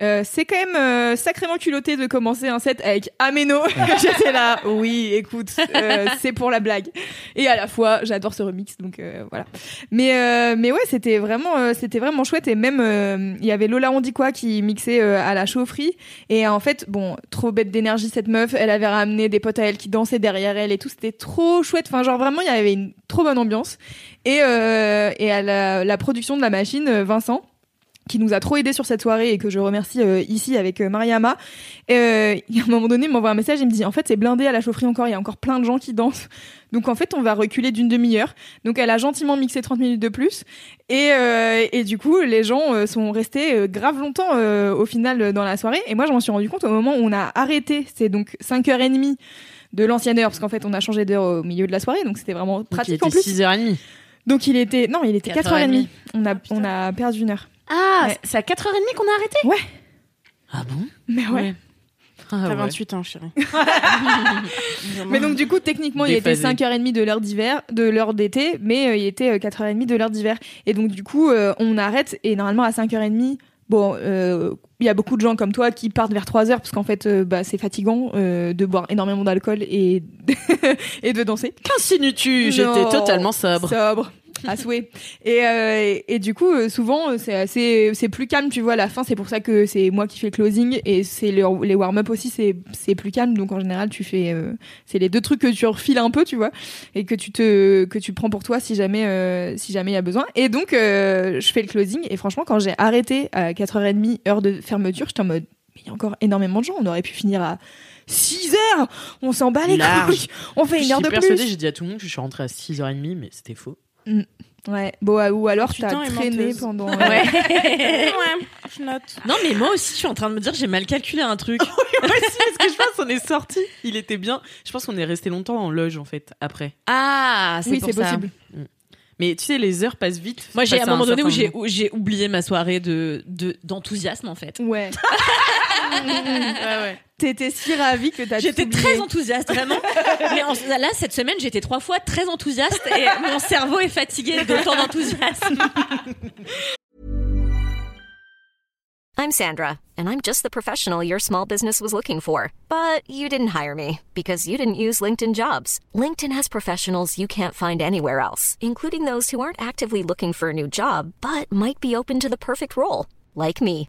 Euh, c'est quand même euh, sacrément culotté de commencer un set avec Ameno. J'étais là, oui, écoute, euh, c'est pour la blague. Et à la fois, j'adore ce remix, donc euh, voilà. Mais euh, mais ouais, c'était vraiment euh, c'était vraiment chouette et même il y avait Lola on dit quoi qui mixait à la chaufferie et en fait bon trop bête d'énergie cette meuf, elle avait ramené des potes à elle qui dansaient derrière elle et tout, c'était trop chouette. Enfin genre vraiment il y avait une trop bonne ambiance et et à la, la production de la machine Vincent qui nous a trop aidé sur cette soirée et que je remercie euh, ici avec euh, Mariama. Euh, à un moment donné, il m'envoie un message, il me dit en fait c'est blindé à la chaufferie encore, il y a encore plein de gens qui dansent. Donc en fait on va reculer d'une demi-heure. Donc elle a gentiment mixé 30 minutes de plus et, euh, et du coup les gens euh, sont restés euh, grave longtemps euh, au final euh, dans la soirée. Et moi je m'en suis rendu compte au moment où on a arrêté, c'est donc 5h30 de l'ancienne heure parce qu'en fait on a changé d'heure au milieu de la soirée donc c'était vraiment Donc, il pratique était en plus. 6h30. Donc il était non il était 4h30. 4h30. On a on a perdu une heure. Ah, Ouais. c'est à 4h30 qu'on a arrêté Ah bon? Mais ouais. ah, T'as ouais. 28 ans, chérie. Mais donc du coup techniquement il était Déphasé. 5h30 de l'heure d'hiver, de l'heure d'été, mais euh, il était euh, 4h30 de l'heure d'hiver. Et donc du coup euh, on arrête et normalement à 5h30 Bon, euh, il y a beaucoup de gens comme toi qui partent vers 3 heures parce qu'en fait, euh, bah, c'est fatigant euh, de boire énormément d'alcool et et de danser. Qu'insinues-tu? J'étais totalement sobre. Sobre. À souhait. Et, euh, et, et du coup, euh, souvent, euh, c'est assez, c'est plus calme, tu vois, à la fin, c'est pour ça que c'est moi qui fais le closing et c'est le- les warm-up aussi, c'est, c'est plus calme. Donc, en général, tu fais, c'est les deux trucs que tu refiles un peu, tu vois, et que tu te, que tu prends pour toi si jamais, si jamais il y a besoin. Et donc, je fais le closing et franchement, quand j'ai arrêté à 4h30, heure de fermeture, j'étais en mode, mais il y a encore énormément de gens, on aurait pu finir à 6 heures, on s'en bat les couilles, on fait une heure de persuadée, plus. j'ai dit à tout le monde que je suis rentrée à 6h30, mais c'était faux. Ouais, bon, euh, ou alors tu Putain, as et traîné pendant. Ouais. ouais, je note. Non, mais moi aussi, je suis en train de me dire, j'ai mal calculé un truc. Moi aussi, parce que je pense qu'on est sorti. Il était bien. Je pense qu'on est resté longtemps en loge, en fait, après. Ah, c'est oui, c'est possible. Mais tu sais, les heures passent vite. Moi, j'ai à un moment donné où j'ai oublié ma soirée de de- d'enthousiasme en fait. Ouais. Ouais, ouais. T'étais si ravie que t'as J'étais très enthousiaste, vraiment. Mais en- là, cette semaine, j'étais trois fois très enthousiaste et mon cerveau est fatigué d'autant d'enthousiasme. I'm Sandra, and I'm just the professional your small business was looking for. But you didn't hire me because you didn't use LinkedIn jobs. LinkedIn has professionals you can't find anywhere else, including those who aren't actively looking for a new job but might be open to the perfect role, like me.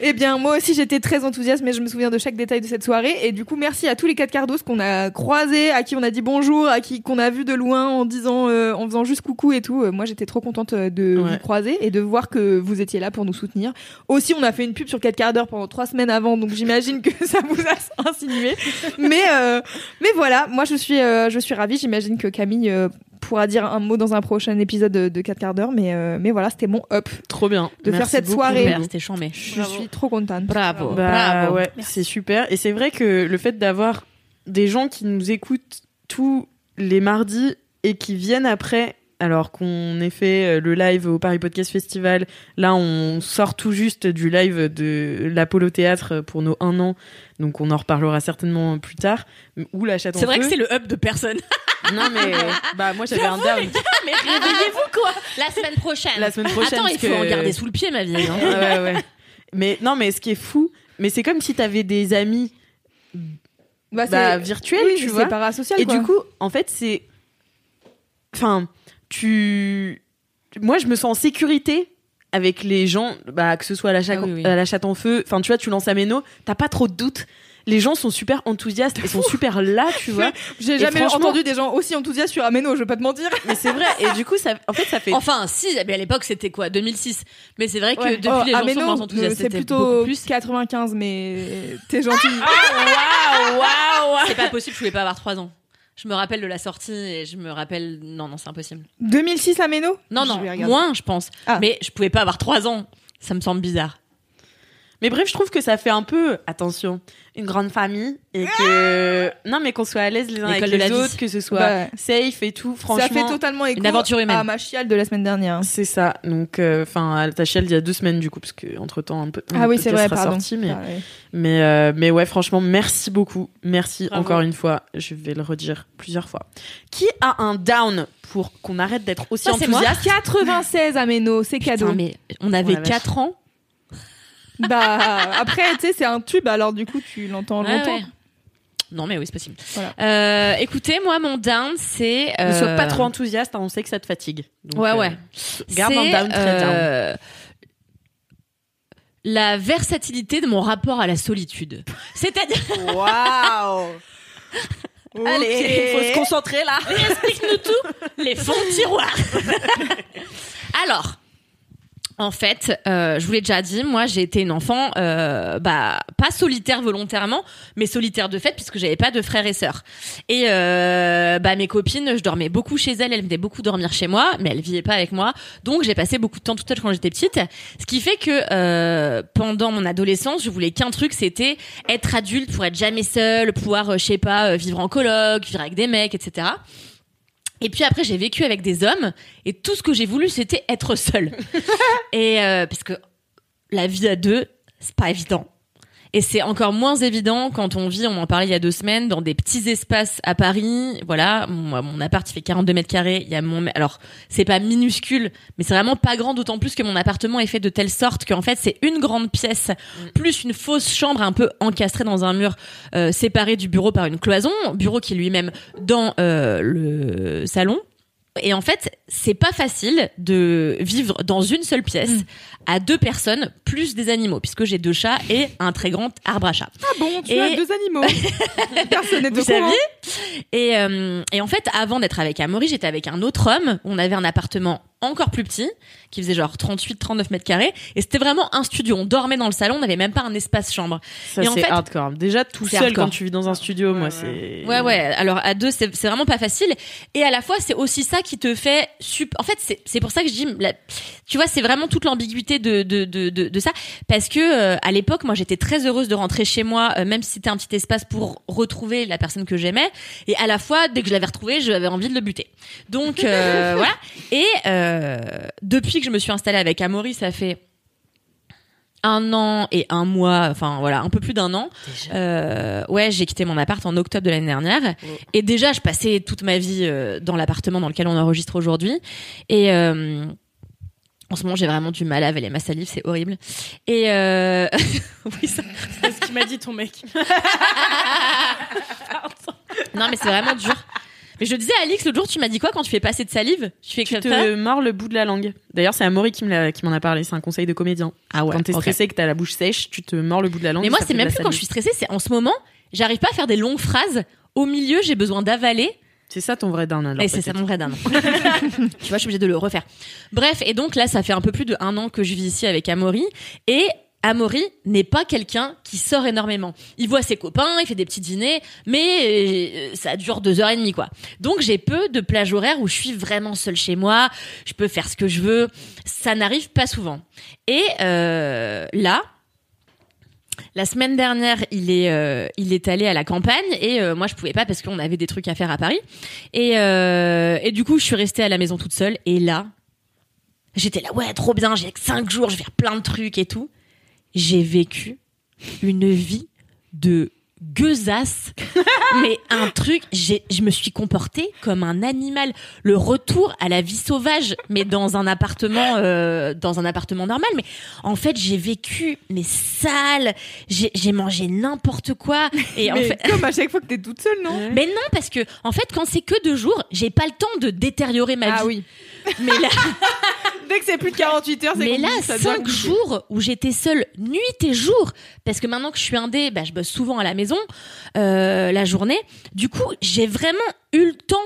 Eh bien, moi aussi, j'étais très enthousiaste, mais je me souviens de chaque détail de cette soirée. Et du coup, merci à tous les quatre cardos qu'on a croisés, à qui on a dit bonjour, à qui qu'on a vu de loin en disant, euh, en faisant juste coucou et tout. Euh, moi, j'étais trop contente euh, de Ouais. vous croiser et de voir que vous étiez là pour nous soutenir. Aussi, on a fait une pub sur 4 quarts d'heure pendant trois semaines avant, donc j'imagine que ça vous a insinué. Mais, euh, mais voilà, moi, je suis, euh, je suis ravie. J'imagine que Camille euh, pourra dire un mot dans un prochain épisode de, de 4 quarts d'heure. Mais, euh, mais voilà, c'était mon up Trop bien. de faire cette beaucoup, soirée. Super, C'était chambé. Je suis trop contente. Bravo, Bah bravo. ouais, c'est super. Et c'est vrai que le fait d'avoir des gens qui nous écoutent tous les mardis et qui viennent après, alors qu'on ait fait euh, le live au Paris Podcast Festival, là on sort tout juste du live de l'Apollo Théâtre pour nos un an, donc on en reparlera certainement plus tard. Ou la chatte C'est vrai feu. que c'est le hub de personne. Non mais bah moi j'avais un down mais réveillez-vous quoi La semaine prochaine. la semaine prochaine. Attends, il faut que- en garder sous le pied, ma vieille. hein. ouais, ouais. Mais non, mais ce qui est fou, mais c'est comme si t'avais des amis Bah, bah, c'est- virtuels, oui, tu c'est vois. parasocial. Et quoi. du coup, en fait, c'est. Enfin, tu. Moi, je me sens en sécurité avec les gens, bah, que ce soit à la, chatte, Ah oui, oui. à la chatte en feu. Enfin, tu vois, tu lances à Méno, t'as pas trop de doutes. Les gens sont super enthousiastes et sont super là, tu vois. j'ai jamais franchement- entendu des gens aussi enthousiastes sur Ameno, je vais pas te mentir. Mais c'est vrai. Et du coup, ça, en fait, ça fait. Enfin, si, mais à l'époque c'était quoi 2006. Mais c'est vrai que Ouais. depuis Oh, les gens Ameno, sont moins enthousiastes. c'est c'était plutôt plus. 95, mais t'es gentil. Waouh, waouh. C'est pas possible, je pouvais pas avoir 3 ans. Je me rappelle de la sortie et je me rappelle. Non, non, c'est impossible. 2006 Ameno? Non, non, moins, je pense. Ah. Mais je pouvais pas avoir 3 ans. Ça me semble bizarre. Mais bref, je trouve que ça fait un peu, attention, une grande famille et que non, mais qu'on soit à l'aise les uns L'école avec de les la vie. autres, que ce soit Bah, safe et tout. Franchement, Ça fait totalement écho Une aventure humaine. à ma chiale de la semaine dernière. c'est ça. Donc, euh, enfin, ta chiale il y a deux semaines du coup, parce que entre temps un peu. Ah oui, c'est podcast vrai, sera pardon. sorti, mais Ah ouais. mais euh, mais ouais, franchement, merci beaucoup, merci Bravo. encore une fois. Je vais le redire plusieurs fois. Qui a un down pour qu'on arrête d'être aussi Ça, c'est moi. enthousiaste? 96 Ameno, c'est cadeau. Putain, mais on avait la vache. 4 ans. Bah après, tu sais, c'est un tube, alors du coup, tu l'entends Ouais, longtemps. ouais. Non, mais oui, c'est possible. Voilà. Euh, écoutez, moi, mon down, c'est. Ne sois euh, pas trop enthousiaste, hein, on sait que ça te fatigue. Donc, Ouais, euh, ouais. Garde un c'est, down très down. euh, La versatilité de mon rapport à la solitude. C'est-à-dire. Waouh Allez, faut se concentrer là. Explique-nous tout. Les fonds de tiroir. Alors. En fait, euh, je vous l'ai déjà dit, moi j'ai été une enfant, euh, bah pas solitaire volontairement, mais solitaire de fait puisque j'avais pas de frères et sœurs. Et euh, bah mes copines, je dormais beaucoup chez elles, elles venaient beaucoup dormir chez moi, mais elles vivaient pas avec moi, donc j'ai passé beaucoup de temps toute seule quand j'étais petite. Ce qui fait que euh, pendant mon adolescence, je voulais qu'un truc, c'était être adulte pour être jamais seule, pouvoir, euh, je sais pas, euh, vivre en coloc, vivre avec des mecs, etc. Et puis après, j'ai vécu avec des hommes et tout ce que j'ai voulu, c'était être seule. et euh, parce que la vie à deux, c'est pas évident. Et c'est encore moins évident quand on vit, on en parlait il y a deux semaines, dans des petits espaces à Paris. Voilà, mon, mon appart il fait 42 mètres carrés. Il y a mon, alors c'est pas minuscule, mais c'est vraiment pas grand. D'autant plus que mon appartement est fait de telle sorte qu'en fait c'est une grande pièce plus une fausse chambre un peu encastrée dans un mur euh, séparé du bureau par une cloison, bureau qui est lui-même dans euh, le salon. Et en fait, c'est pas facile de vivre dans une seule pièce à deux personnes plus des animaux, puisque j'ai deux chats et un très grand arbre à chat. Ah bon, tu Et- as deux animaux. Personne n'est au courant. et, euh, et en fait, avant d'être avec Amaury, j'étais avec un autre homme. On avait un appartement encore plus petit, qui faisait genre 38-39 mètres carrés. Et c'était vraiment un studio. On dormait dans le salon, on n'avait même pas un espace chambre. Ça, en c'est fait- hardcore. Déjà, tout seul hardcore. quand tu vis dans un studio, moi, c'est. Ouais, ouais. Alors à deux, c'est c'est vraiment pas facile. Et à la fois, c'est aussi ça qui te fait. Sup... En fait, c'est c'est pour ça que je dis, la- tu vois, c'est vraiment toute l'ambiguïté de, de, de, de, de ça. Parce que euh, à l'époque, moi, j'étais très heureuse de rentrer chez moi, euh, même si c'était un petit espace pour retrouver la personne que j'aimais. Et à la fois, dès que je l'avais retrouvé, j'avais envie de le buter. Donc euh, voilà. Et euh, depuis que je me suis installée avec Amaury, ça fait un an et un mois, enfin voilà, un peu plus d'un an. Euh, ouais, j'ai quitté mon appart en octobre de l'année dernière. Et déjà, je passais toute ma vie euh, dans l'appartement dans lequel on enregistre aujourd'hui. Et euh, en ce moment, j'ai vraiment du mal à avaler ma salive, c'est horrible. Et euh... oui, ça... C'est ce qu'il m'a dit ton mec. non, mais c'est vraiment dur. Mais je disais à Alix l'autre jour, tu m'as dit quoi quand tu fais passer de salive Tu fais Tu comme te ça mords le bout de la langue. D'ailleurs, c'est Amaury qui m'en a parlé. C'est un conseil de comédien. Ah ouais. Quand t'es stressé et que t'as la bouche sèche, tu te mords le bout de la langue. Mais et moi, c'est même plus quand je suis stressée, c'est en ce moment, j'arrive pas à faire des longues phrases. Au milieu, j'ai besoin d'avaler. C'est ça ton vrai down alors. Et c'est ça mon vrai dame. tu vois, je suis obligée de le refaire. Bref, et donc là, ça fait un peu plus de un an que je vis ici avec Amaury. Et Amaury n'est pas quelqu'un qui sort énormément. Il voit ses copains, il fait des petits dîners, mais euh, ça dure deux heures et demie, quoi. Donc j'ai peu de plages horaires où je suis vraiment seule chez moi, je peux faire ce que je veux. Ça n'arrive pas souvent. Et euh, là, la semaine dernière, il est, euh, il est allé à la campagne et moi je pouvais pas parce qu'on avait des trucs à faire à Paris. Et, et du coup, je suis restée à la maison toute seule. Et là, j'étais là, ouais, trop bien, j'ai que cinq jours, je vais faire plein de trucs et tout. J'ai vécu une vie de gueusasse, mais un truc, je me suis comportée comme un animal. Le retour à la vie sauvage, mais dans un appartement, euh, dans un appartement normal. Mais en fait, j'ai vécu mais sale. J'ai, mangé n'importe quoi. Et en Mais fait, comme à chaque fois que t'es toute seule, non mais non, parce que en fait, quand c'est que deux jours, j'ai pas le temps de détériorer ma vie. Ah oui. Mais là, Dès que c'est plus de 48 heures, c'est mais là, compliqué, ça devient cinq compliqué. jours où j'étais seule nuit et jour, parce que maintenant que je suis indé, bah, je bosse souvent à la maison euh, la journée. Du coup, j'ai vraiment eu le temps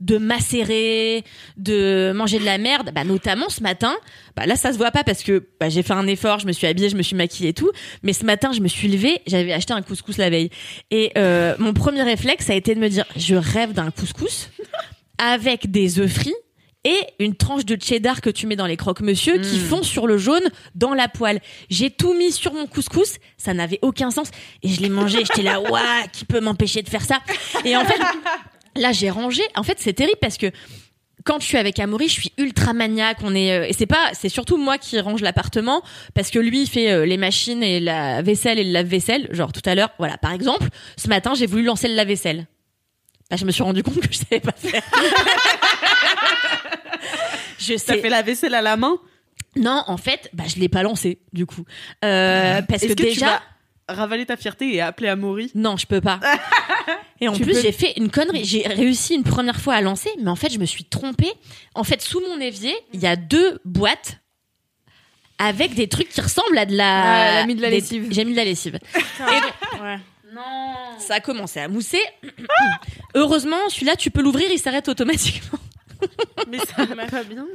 de macérer, de manger de la merde, bah, notamment ce matin. Bah, là, ça se voit pas parce que bah, j'ai fait un effort, je me suis habillée, je me suis maquillée et tout. Mais ce matin, je me suis levée, j'avais acheté un couscous la veille. Et euh, mon premier réflexe a été de me dire, je rêve d'un couscous avec des œufs frits et une tranche de cheddar que tu mets dans les croque-monsieur qui fond sur le jaune dans la poêle. J'ai tout mis sur mon couscous, ça n'avait aucun sens et je l'ai mangé, j'étais là ouah, qui peut m'empêcher de faire ça? Et en fait là, j'ai rangé. En fait, c'est terrible parce que quand je suis avec Amaury, je suis ultra maniaque. On est euh, et c'est pas, c'est surtout moi qui range l'appartement parce que lui il fait euh, les machines et la vaisselle et le lave-vaisselle. Genre tout à l'heure, voilà. Par exemple, ce matin, j'ai voulu lancer le lave-vaisselle. Bah, je me suis rendu compte que je savais pas faire. je T'as sais. fait la vaisselle à la main? Non, en fait, bah je l'ai pas lancé du coup, euh, parce que, que, tu déjà. vas ravaler ta fierté et appeler Amaury? Non, je peux pas. Et en Tu plus, peux- j'ai fait une connerie. J'ai réussi une première fois à lancer, mais en fait, je me suis trompée. En fait, sous mon évier, il y a deux boîtes avec des trucs qui ressemblent à de la. Ah, elle a mis de la des- lessive. J'ai mis de la lessive. Ouais. Ça a commencé à mousser. Heureusement, celui-là, tu peux l'ouvrir, il s'arrête automatiquement. Mais ça va pas bien.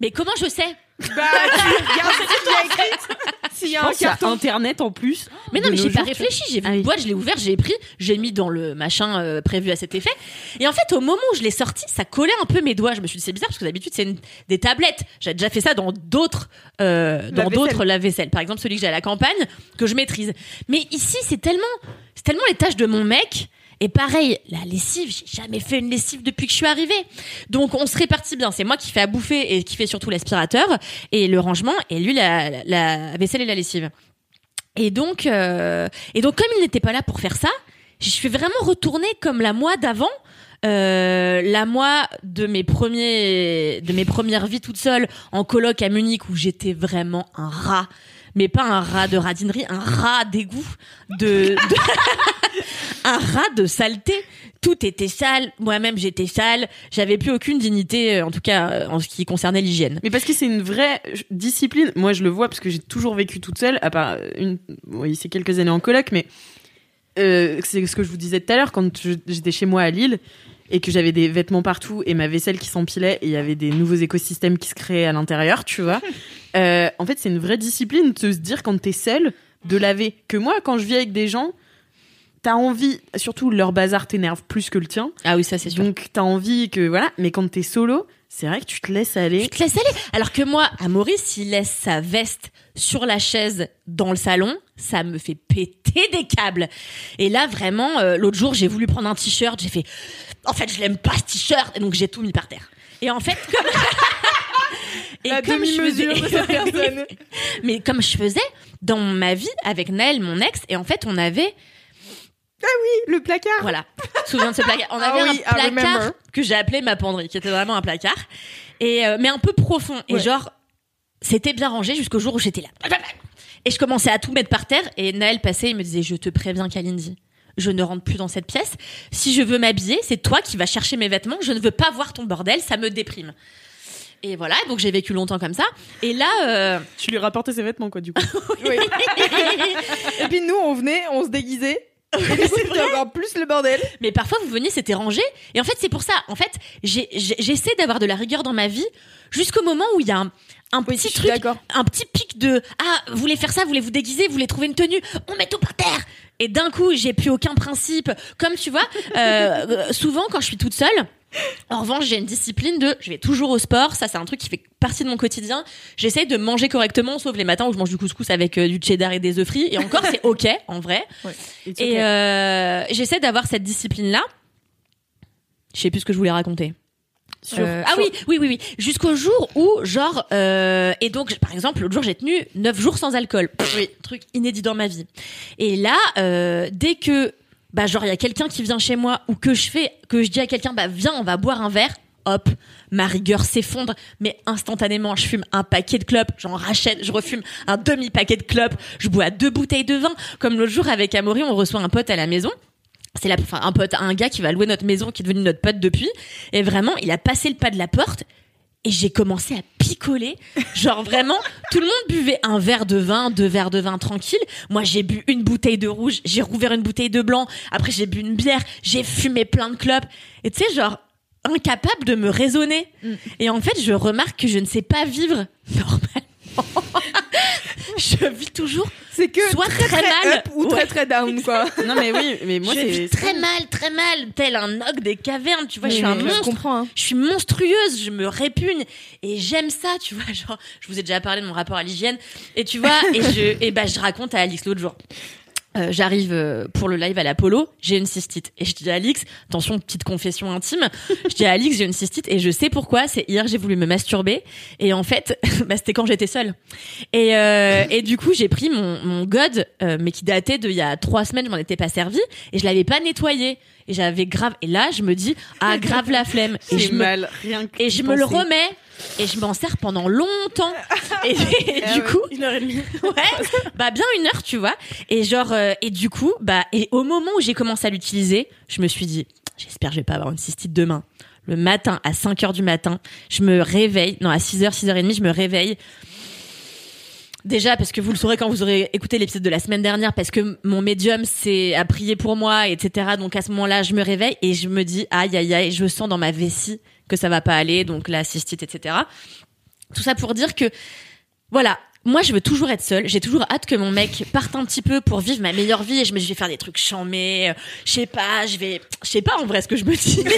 Mais comment je sais? Bah, tu regardes ce qu'il y a écrit. S'il y a un pense qu'il y a carton. internet en plus. Mais non, De mais nos j'ai pas jours, tu- réfléchi. J'ai vu Ah une oui. boîte, je l'ai ouvert, j'ai pris, j'ai mis dans le machin euh, prévu à cet effet. Et en fait, au moment où je l'ai sorti, ça collait un peu mes doigts. Je me suis dit c'est bizarre parce que d'habitude c'est une- des tablettes. J'ai déjà fait ça dans d'autres, euh, dans Lave-vaisselle. d'autres lave-vaisselle. Par exemple, celui que j'ai à la campagne que je maîtrise. Mais ici, c'est tellement, c'est tellement les tâches de mon mec. Et pareil, la lessive, j'ai jamais fait une lessive depuis que je suis arrivée. Donc on se répartit bien. C'est moi qui fais à bouffer et qui fait surtout l'aspirateur et le rangement, et lui la, la- la vaisselle et la lessive. Et donc, euh, et donc comme il n'était pas là pour faire ça, je suis vraiment retournée comme la moi d'avant. Euh, la moi de mes premiers de mes premières vies toute seule en coloc à Munich où j'étais vraiment un rat mais pas un rat de radinerie un rat d'égout de, de- un rat de saleté tout était sale moi-même j'étais sale j'avais plus aucune dignité euh, en tout cas euh, en ce qui concernait l'hygiène Mais parce que c'est une vraie euh, discipline. Moi, je le vois parce que j'ai toujours vécu toute seule, à part une, oui, c'est quelques années en coloc, mais euh, c'est ce que je vous disais tout à l'heure quand j'étais chez moi à Lille et que j'avais des vêtements partout et ma vaisselle qui s'empilait et il y avait des nouveaux écosystèmes qui se créaient à l'intérieur, tu vois. Euh, en fait, c'est une vraie discipline de se dire quand t'es seule de laver. Que moi, quand je vis avec des gens, t'as envie, surtout leur bazar t'énerve plus que le tien. ah oui ça c'est sûr Donc t'as envie que voilà, mais quand t'es solo, c'est vrai que tu te laisses aller. Tu te laisses aller. Alors que moi, à Maurice, il laisse sa veste sur la chaise dans le salon. Ça me fait péter des câbles. Et là, vraiment, euh, l'autre jour, j'ai voulu prendre un t-shirt. J'ai fait, en fait, je l'aime pas ce t-shirt. Et donc, j'ai tout mis par terre. Et en fait, comme... Et La comme je demi-mesure faisais- de cette personne. Mais comme je faisais dans ma vie avec Naël, mon ex, et en fait, on avait Le placard. voilà. Souviens de ce placard. On Ah avait oui, I un placard remember. que j'ai appelé ma penderie, qui était vraiment un placard, et euh, mais un peu profond. Et Ouais. genre, c'était bien rangé jusqu'au jour où j'étais là. Et je commençais à tout mettre par terre. Et Naël passait, il me disait, je te préviens, Kalindi. je ne rentre plus dans cette pièce. Si je veux m'habiller, c'est toi qui vas chercher mes vêtements. Je ne veux pas voir ton bordel, ça me déprime. Et voilà, donc j'ai vécu longtemps comme ça. Et là, euh, Tu lui rapportais ses vêtements, quoi, du coup. Oui. Et puis nous, on venait, on se déguisait. C'était encore plus le bordel. mais parfois vous veniez, c'était rangé. Et en fait, c'est pour ça. En fait, j'essaie d'avoir de la rigueur dans ma vie jusqu'au moment où il y a un, un Oui, petit truc, un petit pic de ah, vous voulez faire ça, vous voulez vous déguiser, vous voulez trouver une tenue, on met tout par terre. Et d'un coup, j'ai plus aucun principe. Comme tu vois, euh, souvent quand je suis toute seule. En revanche, j'ai une discipline de, je vais toujours au sport. Ça, c'est un truc qui fait partie de mon quotidien. J'essaye de manger correctement, sauf les matins où je mange du couscous avec euh, du cheddar et des œufs frits. Et encore, c'est ok, en vrai. Et okay. euh, j'essaie d'avoir cette discipline-là. Je sais plus ce que je voulais raconter. Sur- Euh, ah oui, oui, oui, oui. Jusqu'au jour où, genre, euh, et donc, par exemple, l'autre jour, j'ai tenu 9 jours sans alcool. Oui, truc inédit dans ma vie. Et là, euh, dès que, bah, genre, il y a quelqu'un qui vient chez moi ou que je fais, que je dis à quelqu'un, bah, viens, on va boire un verre. Hop, ma rigueur s'effondre, mais instantanément, je fume un paquet de clopes, j'en rachète, je refume un demi paquet de clopes, je bois deux bouteilles de vin. Comme l'autre jour avec Amaury, on reçoit un pote à la maison c'est un pote, un gars qui va louer notre maison, qui est devenu notre pote depuis. Et vraiment, il a passé le pas de la porte. Et j'ai commencé à picoler. Genre vraiment, tout le monde buvait un verre de vin, deux verres de vin tranquille. Moi, j'ai bu une bouteille de rouge, j'ai rouvert une bouteille de blanc. Après, j'ai bu une bière, j'ai fumé plein de clopes. Et tu sais, genre, incapable de me raisonner. Et en fait, je remarque que je ne sais pas vivre normalement. je vis toujours C'est que soit très, très, très mal up ou très très down, quoi. Non, mais oui, mais moi, je vis très mal, très mal, tel un ogre des cavernes, tu vois, je suis Mais un je monstre. comprends, hein. Je suis monstrueuse, je me répugne et j'aime ça, tu vois, genre je vous ai déjà parlé de mon rapport à l'hygiène et tu vois et je et bah je raconte à Alix l'autre jour. Euh, j'arrive euh, pour le live à l'Apollo, j'ai une cystite. Et je dis à Alix, attention petite confession intime, je dis à Alix j'ai une cystite et je sais pourquoi, c'est hier j'ai voulu me masturber. Et en fait bah, c'était quand j'étais seule. Et euh, et du coup j'ai pris mon mon god euh, mais qui datait de il y a trois semaines je m'en étais pas servi et je l'avais pas nettoyé. Et j'avais grave et là je me dis ah grave la flemme. Et je me mal, rien que et je me le remets et je m'en sers pendant longtemps. Et, et Ah du coup Une heure et demie. ouais bah bien une heure tu vois. Et genre euh, et du coup bah et au moment où j'ai commencé à l'utiliser je me suis dit j'espère que je vais pas avoir une cystite demain. Le matin à 5 heures du matin je me réveille non à 6 heures 6 heures et demie je me réveille Déjà parce que vous le saurez quand vous aurez écouté l'épisode de la semaine dernière parce que mon médium c'est à prier pour moi etc donc à ce moment-là je me réveille et je me dis aïe aïe aïe je sens dans ma vessie que ça va pas aller donc la cystite etc tout ça pour dire que voilà moi je veux toujours être seule. J'ai toujours hâte que mon mec parte un petit peu pour vivre ma meilleure vie. Et je me dis, je vais faire des trucs chamés euh, je sais pas je vais je sais pas en vrai ce que je me dis.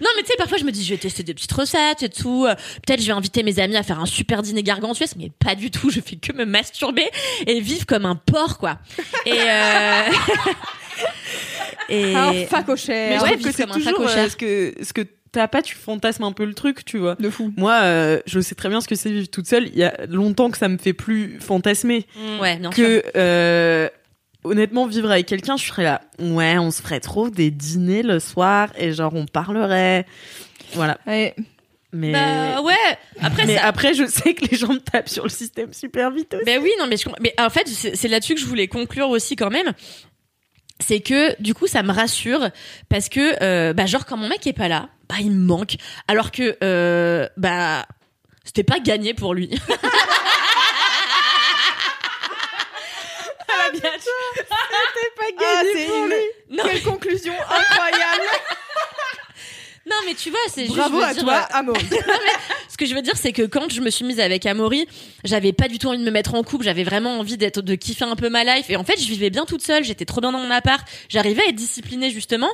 Non mais tu sais parfois je me dis je vais tester des petites recettes et tout. Euh, peut-être je vais inviter mes amis à faire un super dîner gargantuesque mais pas du tout. Je fais que me masturber et vivre comme un porc quoi. Et euh... et Un facochère. Mais je Ouais, trouve que c'est comme un toujours facochère. euh, ce que ce que t'as pas, tu fantasmes un peu le truc, tu vois. De fou. Moi, euh, je sais très bien ce que c'est vivre toute seule. Il y a longtemps que ça me fait plus fantasmer ouais bien sûr que euh, honnêtement vivre avec quelqu'un. Je serais là, ouais, on se ferait trop des dîners le soir et genre on parlerait, voilà. Ouais. Mais bah ouais après mais ça- après, je sais que les gens me tapent sur le système super vite aussi. Ben oui, non, mais je comprends. Mais en fait, c'est c'est là-dessus que je voulais conclure aussi quand même. C'est que du coup, ça me rassure parce que, euh, bah, genre quand mon mec est pas là, bah il me manque. Alors que, euh, bah, c'était pas gagné pour lui. Ah, la biatch. Ah, c'est une... Non, Quelle conclusion incroyable. non, mais tu vois, c'est juste. Bravo à dire, toi, euh, Amaury. Ce que je veux dire, c'est que quand je me suis mise avec Amaury, j'avais pas du tout envie de me mettre en couple. J'avais vraiment envie d'être, de kiffer un peu ma life. Et en fait, je vivais bien toute seule. J'étais trop bien dans mon appart. J'arrivais à être disciplinée justement.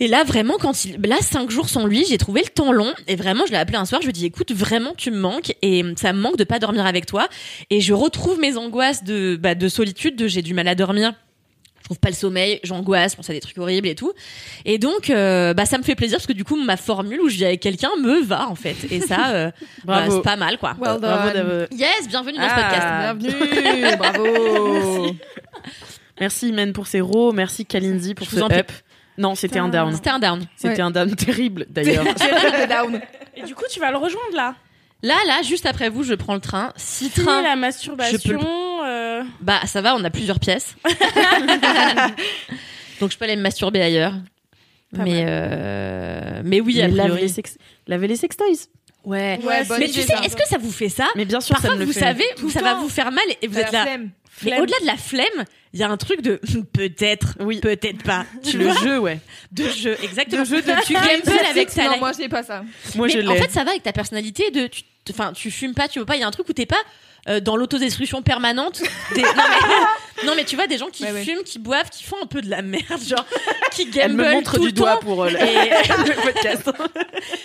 Et là, vraiment, quand il, là, cinq jours sans lui, j'ai trouvé le temps long. Et vraiment, je l'ai appelé un soir. Je lui ai dit, écoute, vraiment, tu me manques. Et ça me manque de pas dormir avec toi. Et je retrouve mes angoisses de, bah, de solitude, de j'ai du mal à dormir. Je trouve pas le sommeil, j'angoisse, je pense à des trucs horribles et tout. Et donc, euh, bah, ça me fait plaisir parce que du coup, ma formule où je vis avec quelqu'un me va, en fait. Et ça, euh, bah, c'est pas mal, quoi. Well Bravo Yes, bienvenue dans ce Ah. podcast. Bienvenue. Bravo. Merci Imen pour ces rows, merci Kalindi pour Je ce up. Non, c'était un down. C'était un down. C'était Ouais. un down terrible d'ailleurs. Terrible down. Et du coup, tu vas le rejoindre là? Là, là, juste après vous, je prends le train. Si train. la masturbation. Bah ça va, on a plusieurs pièces. Donc je peux aller me masturber ailleurs. Pas mais euh, mais oui, a Mais priori. les, sex... lavez les sextoys. Ouais. Ouais, bonne mais idée, tu sais, est-ce que ça vous fait ça? Mais bien sûr, Parfois, ça me le vous fait. savez, Tout ça va vous faire mal et vous T'as êtes la là. flemme. Mais Flemme. au-delà de la flemme, il y a un truc de peut-être, Oui. peut-être pas. Tu le vois jeu, ouais. de jeu, exactement. De jeu de tu gambles avec ta Non, moi je n'ai pas ça. Moi, mais je en l'ai. fait, ça va avec ta personnalité de, tu, enfin, tu fumes pas, tu veux pas. Il y a un truc où t'es pas euh, dans l'autodestruction permanente. Des- non, mais, non, mais tu vois des gens qui Ouais, ouais. fument, qui boivent, qui font un peu de la merde, genre qui Elle gamble me montre tout du le doigt temps. pour euh, le... Et- le podcast.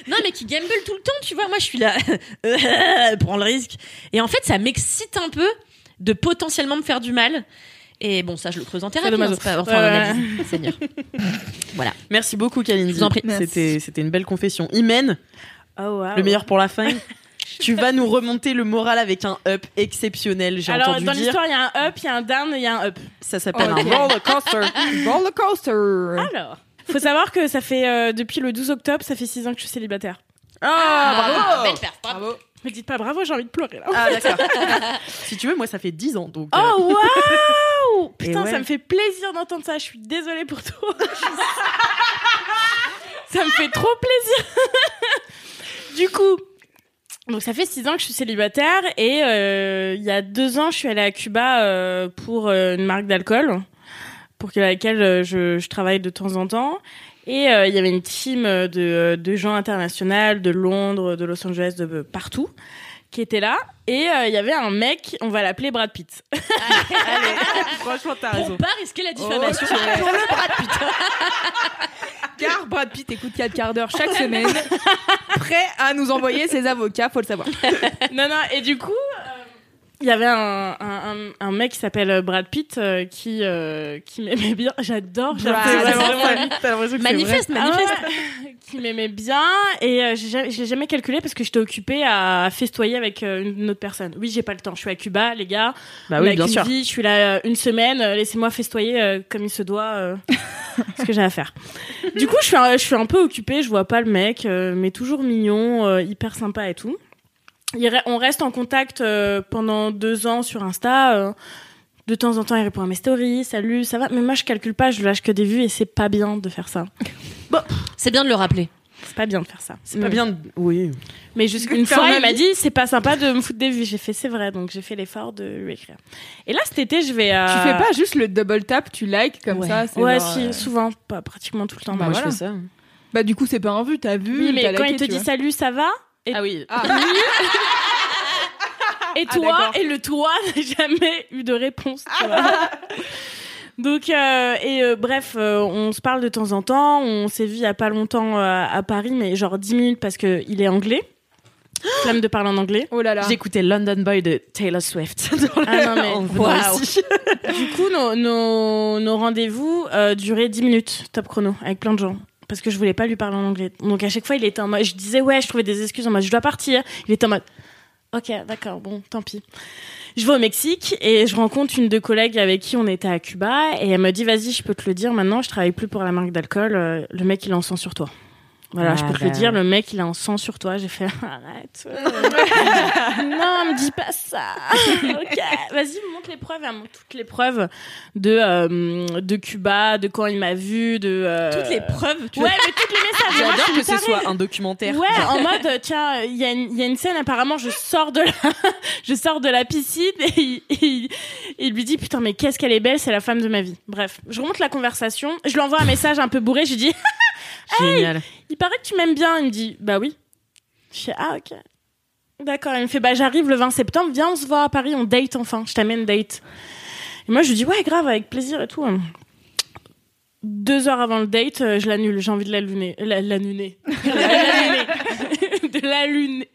Non, mais qui gamble tout le temps, tu vois. Moi, je suis là, prends le risque. Et en fait, ça m'excite un peu de potentiellement me faire du mal. Et bon, ça, je le creuse en thérapie. dommage. hein, c'est pas, enfin, analyse. Seigneur. Voilà. Merci beaucoup, Kalindi. Je vous en prie. C'était, c'était une belle confession. Imen, Oh, wow. le meilleur pour la fin. Tu vas nous remonter le moral avec un up exceptionnel. J'ai Alors, entendu dans dire. l'histoire, il y a un up, il y a un down, il y a un up. Ça s'appelle un roller coaster. Roller coaster. Alors, faut savoir que ça fait euh, depuis le 12 octobre, ça fait 6 ans que je suis célibataire. Ah, bravo. Belle perf, bravo. Me dites pas bravo, j'ai envie de pleurer là. Ah, d'accord. si tu veux, moi, ça fait 10 ans. Donc, euh, Oh waouh Putain, ouais. ça me fait plaisir d'entendre ça. Je suis désolée pour toi. ça me fait trop plaisir. du coup, donc ça fait six ans que je suis célibataire et euh, il y a deux ans, je suis allée à Cuba euh, pour euh, une marque d'alcool pour que- laquelle euh, je, je travaille de temps en temps. Et euh, il y avait une team de, de gens internationaux, de Londres, de Los Angeles, de partout, qui étaient là. Et euh, il y avait un mec, on va l'appeler Brad Pitt. franchement, t'as Pour pas risquer la diffamation. Ok. Pour le bras de putain. Car Brad Pitt écoute 4 quarts d'heure chaque semaine, prêt à nous envoyer ses avocats, faut le savoir. non, non, et du coup, euh, il y avait un, un, un- un mec qui s'appelle Brad Pitt euh, qui, euh, qui m'aimait bien. J'adore. Manifeste, Ah manifeste. ouais, qui m'aimait bien et euh, j'ai jamais- je l'ai jamais calculé parce que j'étais occupée à festoyer avec euh, une autre personne. Oui, j'ai pas le temps. Je suis à Cuba, les gars. Bah oui, bien sûr. vie, je suis là euh, une semaine. euh, Laissez-moi festoyer euh, comme il se doit. euh, ce que j'ai à faire. Du coup, je suis, un, je suis un peu occupée. Je vois pas le mec, euh, mais toujours mignon, euh, hyper sympa et tout. On reste en contact euh, pendant deux ans sur Insta. euh, de temps en temps, il répond à mes stories. Salut, ça va? Mais moi, je calcule pas. Je lâche que des vues et c'est pas bien de faire ça. C'est bien de le rappeler. C'est pas bien de faire ça. C'est pas bien. de- Oui. Mais Faire fois, il m'a dit c'est pas sympa de me foutre des vues. J'ai fait c'est vrai, donc j'ai fait l'effort de lui écrire. Et là, cet été, je vais. à... Tu fais pas juste le double tap, tu likes comme Ouais. ça. Ouais, genre, si, euh, souvent, pas pratiquement tout le temps. Bah moi, voilà. je fais ça. Bah du coup c'est pas un vu, t'as vu. Oui, mais quand liké, il te dit vois. salut, ça va Et, Ah oui. Ah. et Ah, toi. Et le toi n'a jamais eu de réponse. tu vois. Donc, euh, et euh, bref, euh, on se parle de temps en temps. On s'est vu il y a pas longtemps euh, à Paris, mais genre 10 minutes parce qu'il est anglais. Flemme de parler en anglais. Oh là là. J'écoutais London Boy de Taylor Swift. Ah non, mais- ici. Du coup, nos, nos, nos rendez-vous euh, duraient 10 minutes, top chrono, avec plein de gens. Parce que je voulais pas lui parler en anglais. Donc à chaque fois, il était en mode. Je disais, ouais, je trouvais des excuses en mode, je dois partir. Il était en mode, ok, d'accord, bon, tant pis. Je vais au Mexique et je rencontre une de collègues avec qui on était à Cuba et elle me dit, vas-y, je peux te le dire maintenant, je travaille plus pour la marque d'alcool. euh, le mec, il en sang sur toi. Voilà, je peux te le dire, le mec, il est en sang sur toi. J'ai fait, arrête. euh. non, me dis pas ça. ok, vas-y, montre les preuves. Elle montre toutes les preuves de, euh, de Cuba, de quand il m'a vu, de. euh, Toutes les preuves, tu Ouais, mais toutes les messages. J'adore que ce soit un documentaire. Ouais, en mode tiens, il y, a une- il y a une scène apparemment je sors de la je sors de la piscine et il, il- il lui dit putain mais qu'est-ce qu'elle est belle, c'est la femme de ma vie. Bref, je remonte la conversation, je lui envoie un message un peu bourré, je lui dis Génial. il paraît que tu m'aimes bien, il me dit bah oui. Je fais ah OK. D'accord, il me fait bah j'arrive le 20 septembre, viens on se voit à Paris, on date enfin, je t'amène date. Et moi je lui dis ouais grave avec plaisir et tout. Deux heures avant le date, euh, je l'annule. J'ai envie de la luner. La, la luner. La, la luner.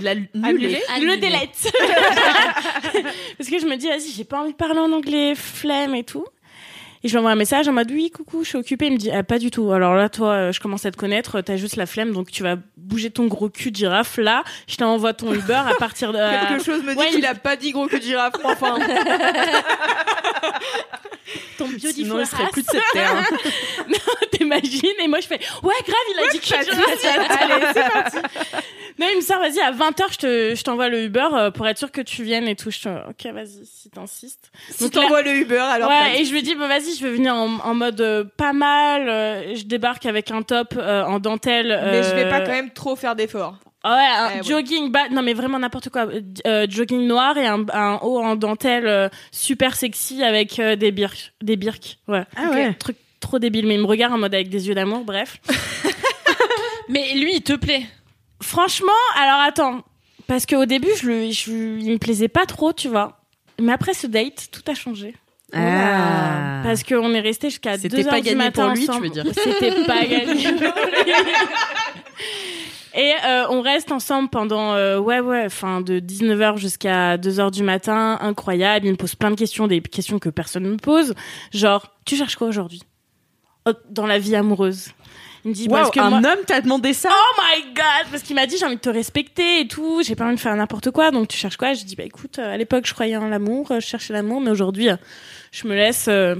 de la. De. Le délette. Parce que je me dis, vas-y, j'ai pas envie de parler en anglais, flemme et tout. Et je lui envoie un message en mode, oui, coucou, je suis occupée. Il me dit, ah, pas du tout. Alors là, toi, euh, je commence à te connaître, t'as juste la flemme, donc tu vas bouger ton gros cul de girafe. Là, je t'envoie ton Uber à partir de... Quelque chose me dit Ouais, qu'il il- a pas dit gros cul de girafe, enfin. ton beautiful Sinon, il serait plus de cette terre. hein. T'imagines? Et moi, je fais, ouais, grave, il a dit que. Allez, c'est parti. Non, il me sort, vas-y, à 20h, je te, je t'envoie le Uber euh, pour être sûr que tu viennes et tout. Je te, ok, vas-y, si t'insistes. Si t'envoies le Uber, alors. ouais, et je lui dis, bah, vas-y, je veux venir en, en mode euh, pas mal. euh, je débarque avec un top euh, en dentelle. Mais je vais pas quand même trop faire d'efforts. Ah ouais, un Eh ouais. jogging bas, non mais vraiment n'importe quoi, Euh, euh, jogging noir et un, un haut en dentelle euh, super sexy avec euh, des birks, des birks, ouais. Ah ouais. Truc trop débile, mais il me regarde en mode avec des yeux d'amour, bref. Mais lui, il te plaît. Franchement, alors attends, parce qu'au début, je le, je, il me plaisait pas trop, tu vois. Mais après ce date, tout a changé. Ah. Parce qu'on est resté jusqu'à 2 C'était heures pas du gagné matin pour lui, tu veux dire. C'était pas gagné pour lui. Et euh, on reste ensemble pendant euh, ouais ouais, enfin de 19h jusqu'à 2h du matin, incroyable, il me pose plein de questions, des questions que personne ne me pose, genre tu cherches quoi aujourd'hui? Oh, dans la vie amoureuse. Il me dit Waouh, parce que un moi- homme t'a demandé ça? Oh my god! Parce qu'il m'a dit j'ai envie de te respecter et tout, j'ai pas envie de faire n'importe quoi, donc tu cherches quoi? Je dis bah écoute, euh, à l'époque je croyais en l'amour, euh, je cherchais l'amour, mais aujourd'hui euh, je me laisse... euh,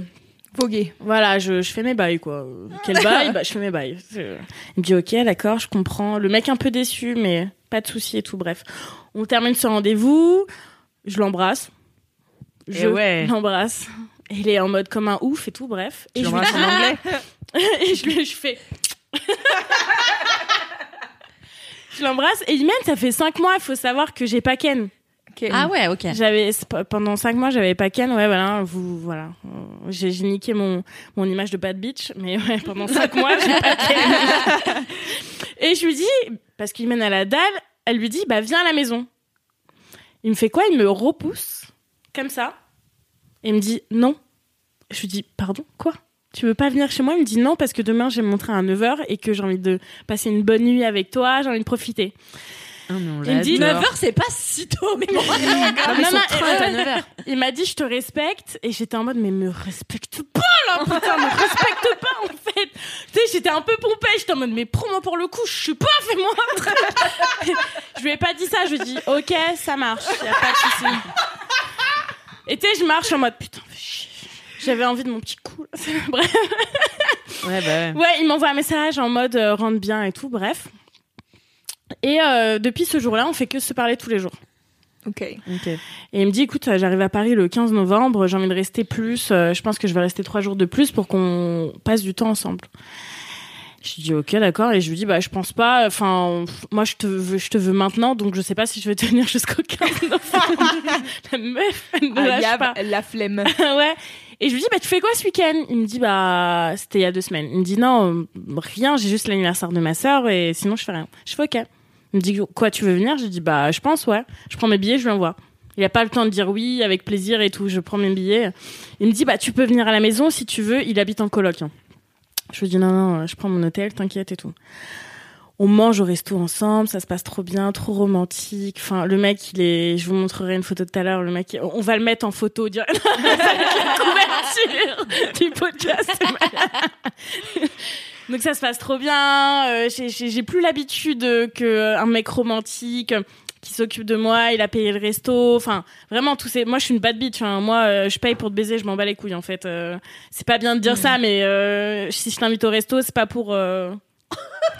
Voguer. voilà, je, je fais mes bails, quoi. Quel bail? Bah, je fais mes bails. Il me dit, ok, d'accord, je comprends. Le mec un peu déçu, mais pas de souci et tout, bref. On termine ce rendez-vous, je l'embrasse. Eh Je ouais. l'embrasse. Il est en mode comme un ouf et tout, bref. Tu et je lui en anglais? Et je je fais. je l'embrasse et il mène, ça fait cinq mois, il faut savoir que j'ai pas Ken. Ah ouais, ok. J'avais pendant cinq mois, j'avais pas Ken. Ouais, voilà, vous, voilà. J'ai niqué mon mon image de bad bitch, mais ouais, pendant cinq mois, j'ai pas Ken. Et je lui dis, parce qu'il mène à la dalle, elle lui dit, bah viens à la maison. Il me fait quoi? Il me repousse comme ça et il me dit non. Je lui dis pardon, quoi? Tu veux pas venir chez moi? Il me dit non parce que demain j'ai montré à 9h et que j'ai envie de passer une bonne nuit avec toi, j'ai envie de profiter. Ah, Il me dit l'adore. 9h, c'est pas si tôt, mais bon. Non, mais Non, son non, train est à 9h. Il m'a dit je te respecte et j'étais en mode mais me respecte pas là putain me respecte pas en fait tu sais j'étais un peu pompée j'étais en mode mais prends-moi pour le coup je suis pas fais-moi je lui ai pas dit ça je lui ai dit ok ça marche y a pas de souci et tu sais je marche en mode putain fais chier. j'avais envie de mon petit coup là. bref Ouais, bah ouais. Ouais, il m'envoie un message en mode euh, rentre bien et tout, bref. Et euh, depuis ce jour-là, on fait que se parler tous les jours. Ok. Ok. Et il me dit, écoute, j'arrive à Paris le 15 novembre, j'ai envie de rester plus, euh, je pense que je vais rester trois jours de plus pour qu'on passe du temps ensemble. Je lui dis, ok, d'accord, et je lui dis, bah, je pense pas, enfin, moi, je te veux, je te veux maintenant, donc je sais pas si je vais tenir jusqu'au 15 novembre. La meuf, elle ne Ah, lâche Yab, pas. la flemme. ouais. Et je lui dis, bah, tu fais quoi ce week-end? Il me dit, bah, c'était il y a deux semaines. Il me dit, non, euh, rien, j'ai juste l'anniversaire de ma sœur et sinon je fais rien. Je fais, ok. Il me dit, quoi, tu veux venir? Je dis, bah, je pense, ouais. Je prends mes billets, je lui envoie. Il a pas le temps de dire oui, avec plaisir et tout. Je prends mes billets. Il me dit, bah, tu peux venir à la maison si tu veux. Il habite en coloc. hein. Je lui dis, non, non, je prends mon hôtel, t'inquiète et tout. On mange au resto ensemble, ça se passe trop bien, trop romantique. Enfin, le mec, il est. Je vous montrerai une photo tout à l'heure. Le mec, on va le mettre en photo. Dire... la couverture du podcast. Donc ça se passe trop bien. Euh, j'ai- plus l'habitude que euh, un mec romantique euh, qui s'occupe de moi. Il a payé le resto. Enfin, vraiment tous ces. Moi, je suis une bad bitch. hein. Moi, euh, je paye pour te baiser. Je m'en bats les couilles en fait. Euh, c'est pas bien de dire ça, mais euh, si je t'invite au resto, c'est pas pour.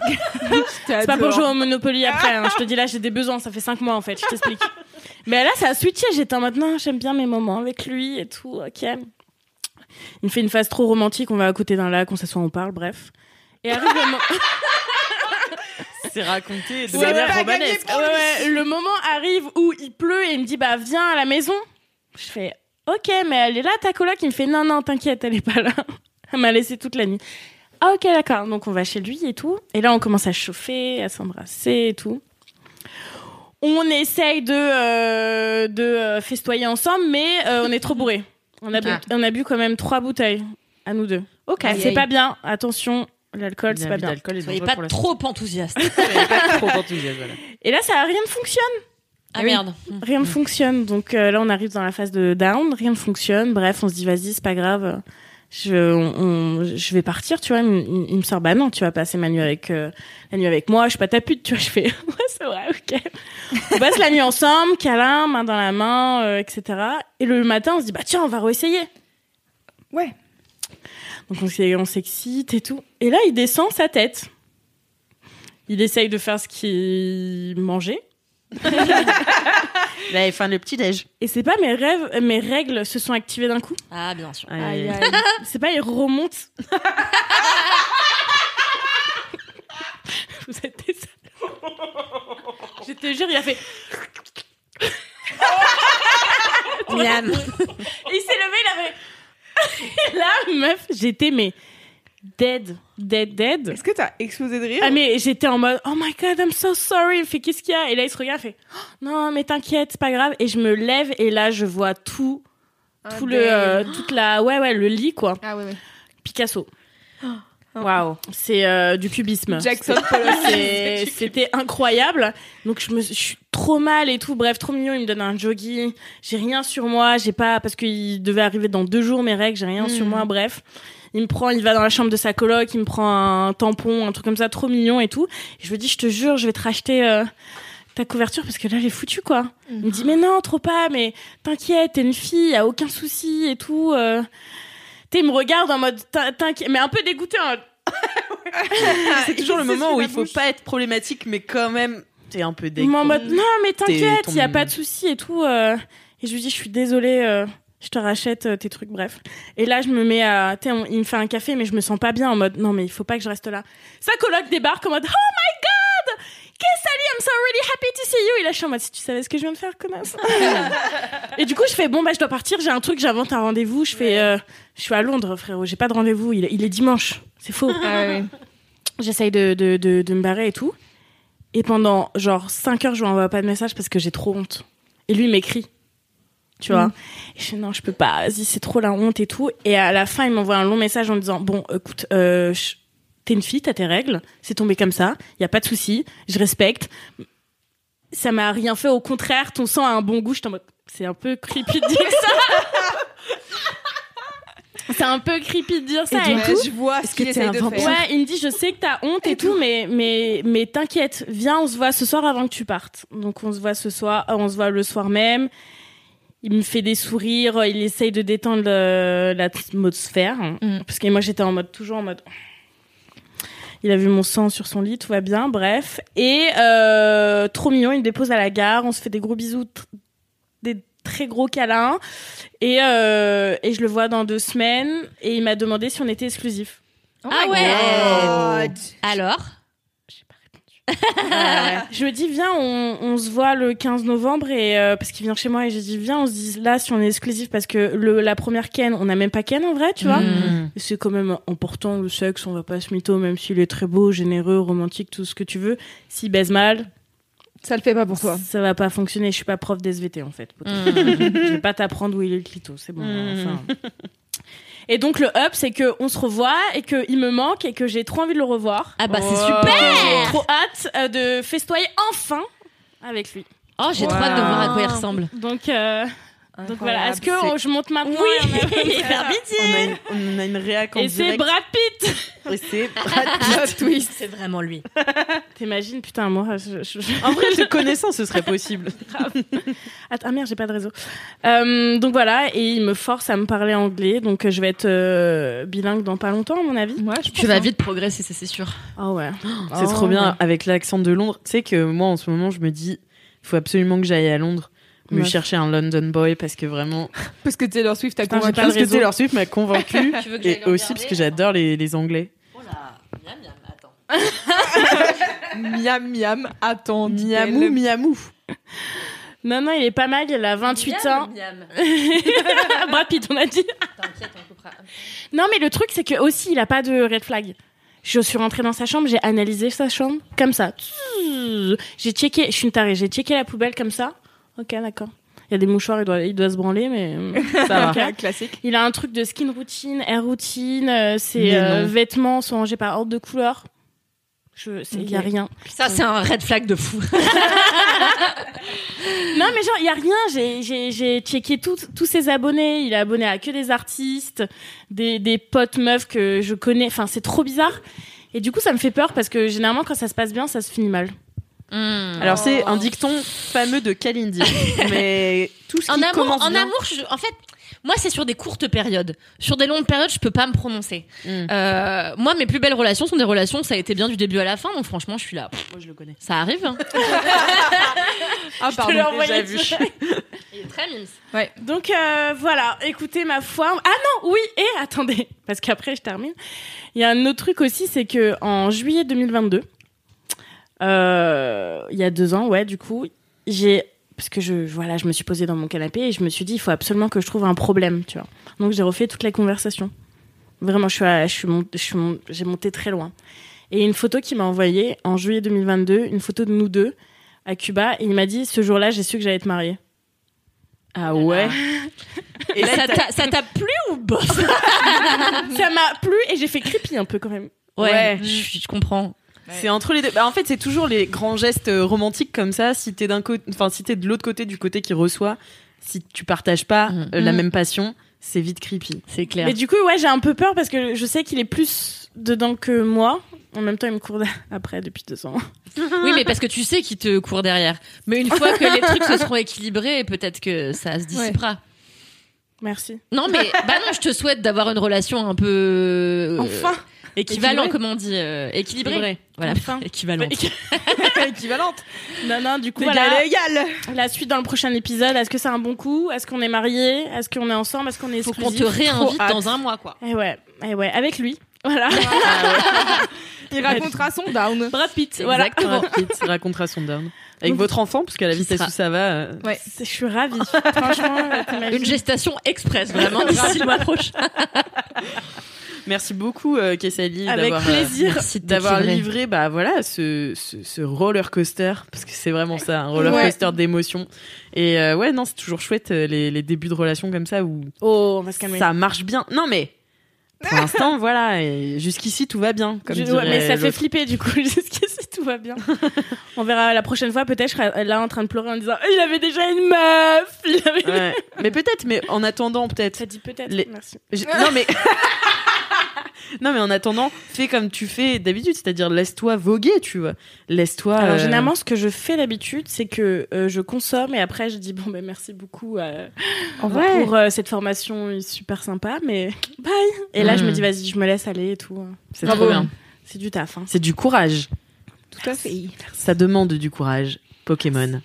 c'est pas pour jouer au Monopoly après. hein. Je te dis là, j'ai des besoins. Ça fait cinq mois en fait. Je t'explique. Mais là, ça a switché. J'étais en mode non, j'aime bien mes moments avec lui et tout. Ok. Il me fait une phase trop romantique. On va à côté d'un lac, on s'assoit, on parle. Bref. Et arrive le moment. C'est raconté de manière romanesque. pour Ouais, ouais, le moment arrive où il pleut et il me dit bah viens à la maison. Je fais ok mais elle est là ta coloc. Il me fait non non t'inquiète elle est pas là. Elle m'a laissé toute la nuit. Ah ok d'accord donc on va chez lui et tout. Et là on commence à chauffer, à s'embrasser et tout. On essaye de euh, de euh, festoyer ensemble mais euh, on est trop bourré. On a bu, Ah. on a bu quand même trois bouteilles à nous deux. Ok. C'est pas bien. Attention l'alcool c'est pas bien. Soyez pas la trop enthousiaste. pas trop enthousiaste, voilà. Et là ça rien ne fonctionne. Ah Oui. merde. Rien ne fonctionne. Donc euh, là, on arrive dans la phase de down. Rien ne fonctionne. Bref, on se dit, vas-y, c'est pas grave. Je, on- je vais partir, tu vois. Il, me- il me sort, bah non, tu vas passer ma nuit avec, euh, la nuit avec moi. Je suis pas ta pute, tu vois. Je fais, ouais, c'est vrai, ok. On passe la nuit ensemble, câlin, main dans la main, euh, etc. Et le matin, on se dit, bah tiens, on va réessayer. Ouais. Donc on on s'excite et tout. Et là, il descend sa tête. Il essaye de faire ce qu'il mangeait. Il avait faim le petit déj. Et c'est pas mes rêves, mes règles se sont activées d'un coup? Ah, bien sûr. Aïe, aïe. C'est pas, il remonte. Vous êtes des. Je te jure, il a fait. Miam. Il s'est levé, il avait. Et là, meuf, j'étais mais dead, dead, dead. Est-ce que t'as explosé de rire Ah mais j'étais en mode oh my god I'm so sorry. Il fait qu'est-ce qu'il y a? Et là il se regarde il fait Oh, non mais t'inquiète c'est pas grave. Et je me lève et là je vois tout Ah, tout le euh, toute la ouais ouais le lit quoi. Ah ouais, ouais. Picasso. Waouh. C'est euh, du cubisme. Jackson c'était incroyable. Donc je me je suis trop mal et tout. Bref trop mignon. Il me donne un jogging. J'ai rien sur moi. J'ai pas parce qu'il devait arriver dans deux jours mes règles. J'ai rien sur Hmm. moi. Bref il me prend, il va dans la chambre de sa coloc, il me prend un tampon, un truc comme ça, trop mignon et tout. Et je me dis, je te jure, je vais te racheter euh, ta couverture parce que là, j'ai foutu quoi. Il me dit, mais non, trop pas, mais t'inquiète, t'es une fille, y a aucun souci et tout. Euh... Tu sais, il me regarde en mode, T'in- t'inquiète, mais un peu dégoûté C'est toujours le Il moment où il faut pas être problématique, mais quand même, t'es un peu dégoûté. moi en mode, non, mais t'inquiète, ton- y a pas de souci et tout. euh. Et je lui dis, je suis désolée, euh, je te rachète euh, tes trucs, bref. Et là, je me mets à, tu il me fait un café, mais je me sens pas bien en mode, non, mais il faut pas que je reste là. Sa coloc débarque en mode, oh my god! Qu'est-ce Ali, I'm so really happy to see you! Et là, je suis en mode, si tu savais ce que je viens de faire, connasse. et du coup, je fais, bon, bah, je dois partir, j'ai un truc, j'invente un rendez-vous, je fais, euh, je suis à Londres, frérot, j'ai pas de rendez-vous, il, est- il est dimanche. C'est faux. Ah. J'essaye de, de, de, de me barrer et tout. Et pendant genre 5 heures, je lui envoie pas de message parce que j'ai trop honte. Et lui, il m'écrit. Tu vois Et je fais non, je peux pas, vas-y, c'est trop la honte et tout. Et à la fin, il m'envoie un long message en me disant Bon, écoute, euh, t'es une fille, t'as tes règles, c'est tombé comme ça, y a pas de souci, je respecte. Ça m'a rien fait, au contraire, ton sang a un bon goût. Je t'en mode C'est un peu creepy de dire ça. c'est un peu creepy de dire ça et, Ouais, tout. je vois ce qu'il que essaye de faire. Ouais, il me dit, je sais que t'as honte et tout, mais, mais, mais t'inquiète, viens, on se voit ce soir avant que tu partes. Donc, on se voit ce soir, euh, on se voit le soir même. Il me fait des sourires, il essaye de détendre l'atmosphère. Mm. Parce que moi, j'étais en mode, toujours en mode. Il a vu mon sang sur son lit, tout va bien, bref. Et euh, trop mignon, il me dépose à la gare, on se fait des gros bisous, tr- des très gros câlins. Et, euh, et je le vois dans deux semaines, et il m'a demandé si on était exclusifs. Oh Ah ouais. God. Alors? Je ai dit, viens, on, on se voit le 15 novembre et euh, parce qu'il vient chez moi et j'ai dit, viens, on se dit là si on est exclusif parce que le, la première Ken, on n'a même pas Ken en vrai, tu vois. Mmh. Et C'est quand même important le sexe, on va pas se mytho, même s'il est très beau, généreux, romantique, tout ce que tu veux. S'il baise mal, Ça le fait pas pour toi. ça va pas fonctionner. Je suis pas prof d'SVT en fait. poteau. Je vais pas t'apprendre où il est le clito, c'est bon. Mm. enfin. Et donc le up, c'est que on se revoit et que il me manque et que j'ai trop envie de le revoir. Ah bah c'est J'ai super trop hâte euh, de festoyer enfin avec lui. Oh, j'ai trop hâte de voir à quoi il ressemble. Donc, euh, donc voilà. Est-ce que oh, je monte maintenant Oui, faire On a une, on a une réac en Et c'est. Brad Pitt. Et c'est Brad Pitt. twist. C'est vraiment lui. T'imagines, putain, moi, je, je- je- En vrai, te connaissant, ce serait possible. Attends, ah merde, j'ai pas de réseau. Euh, donc voilà, et il me force à me parler anglais, donc euh, je vais être euh, bilingue dans pas longtemps, à mon avis. Ouais, je Tu vas hein. vite progresser, ça, c'est sûr. Ah ouais. C'est trop bien avec l'accent de Londres. Tu sais que moi, en ce moment, je me dis, il faut absolument que j'aille à Londres me Meuf. chercher un London boy parce que vraiment, Parce que Taylor Swift a convaincu. parce que. Taylor Swift m'a convaincu et aussi parce que j'adore les, les Anglais. Oh là, miam miam, attends. Miam miam, attends. Miamou, miamou. Non, non, il est pas mal, il a 28 ans. Miam. Brad Pitt, on a dit. T'inquiète, on coupera. Non, mais le truc, c'est que aussi, il a pas de red flag. Je suis rentrée dans sa chambre, j'ai analysé sa chambre, comme ça. J'ai checké, je suis une tarée, j'ai checké la poubelle comme ça. Ok, d'accord. Il y a des mouchoirs, il doit, il doit se branler, mais euh, ça va. Ok, Classique. Il a un truc de skin routine, air routine, euh, ses Mais euh, vêtements sont rangés par ordre de couleur. Je, c'est, il y a Ok. rien. Ça, c'est un red flag de fou. Non, mais genre, il y a rien. J'ai, j'ai, j'ai checké tout- tous ses abonnés. Il est abonné à que des artistes, des, des potes meufs que je connais. Enfin, c'est trop bizarre. Et du coup, ça me fait peur parce que généralement, quand ça se passe bien, ça se finit mal. Hmm. Alors c'est un dicton fameux de Kalindi, mais tout ce qui En amour, commence en bien- amour, je- en fait, moi c'est sur des courtes périodes. Sur des longues périodes, je peux pas me prononcer. Mm. Euh, moi, mes plus belles relations sont des relations où ça a été bien du début à la fin. Donc franchement, je suis là. Moi je le connais. Ça arrive. Hein. Ah Je te l'ai envoyé déjà vu. Il est très mimes. Donc euh, voilà, écoutez ma foi. Ah non, oui, et attendez, parce qu'après je termine. Il y a un autre truc aussi, c'est que en juillet 2022, euh, il y a deux ans, ouais, du coup, j'ai parce que je voilà, je me suis posée dans mon canapé et je me suis dit il faut absolument que je trouve un problème, tu vois. Donc j'ai refait toute la conversation. Vraiment, je suis à- je suis je j'ai monté très loin. Et une photo qu'il m'a envoyée en juillet 2022, une photo de nous deux à Cuba, et il m'a dit ce jour-là, j'ai su que j'allais te marier. Ah ouais. Et ça t'a- ça t'a plu ou bof ça m'a plu et j'ai fait creepy un peu quand même. Ouais, Ouais. je, je comprends. C'est entre les deux. Bah, en fait, c'est toujours les grands gestes euh, romantiques comme ça. Si t'es d'un côté, enfin si t'es de l'autre côté du côté qui reçoit, si tu partages pas Mhm. euh, la Mhm. même passion, c'est vite creepy. C'est clair. Mais du coup, ouais, j'ai un peu peur parce que je sais qu'il est plus dedans que moi. En même temps, il me court après depuis deux ans. Oui, mais parce que tu sais qu'il te court derrière. Mais une fois que les trucs se seront équilibrés, peut-être que ça se dissipera. Merci. Non, mais bah non, je te souhaite d'avoir une relation un peu euh, Enfin, équivalent, comment on dit, euh. Équilibrée. Voilà, Enfin. équivalente. Équivalente. non, non, du coup, L'égal voilà. est égal. La suite dans le prochain épisode. Est-ce que c'est un bon coup? Est-ce qu'on est mariés? Est-ce qu'on est ensemble? Est-ce qu'on est Faut exclusif qu'on te réinvite Trop dans un mois, quoi. Eh ouais, eh ouais, avec lui. Voilà. Il racontera son down. Brad Pitt. Voilà. Exactement. Brad Pitt racontera son down. Avec votre enfant, parce qu'à la vitesse sera- où ça va. euh, Ouais. Je suis ravie. Franchement. Une gestation express, vraiment, d'ici le mois prochain. Merci beaucoup, euh, Kessali, Avec d'avoir, euh, plaisir. Merci de d'avoir livré bah voilà ce, ce, ce roller coaster parce que c'est vraiment ça un roller coaster d'émotions et euh, ouais non c'est toujours chouette euh, les, les débuts de relations comme ça où Oh, on va se calmer. ça marche bien non mais pour l'instant voilà et jusqu'ici tout va bien comme Je- dirait ouais, mais ça fait flipper du coup jusqu'ici tout va bien. On verra la prochaine fois peut-être je serai là en train de pleurer en disant il avait déjà une meuf. Il avait... Ouais. mais peut-être mais en attendant peut-être Ça dit peut-être. Les- Merci. Je- non mais non mais en attendant fais comme tu fais d'habitude c'est-à-dire laisse-toi voguer tu vois laisse-toi Alors euh, généralement ce que je fais d'habitude c'est que euh, je consomme et après je dis bon ben merci beaucoup euh, Ouais. pour euh, cette formation super sympa mais bye. Et là je me dis vas-y je me laisse aller et tout. c'est Bravo. trop bien C'est du taf. Hein. c'est du courage Tout à fait. ça demande du courage Pokémon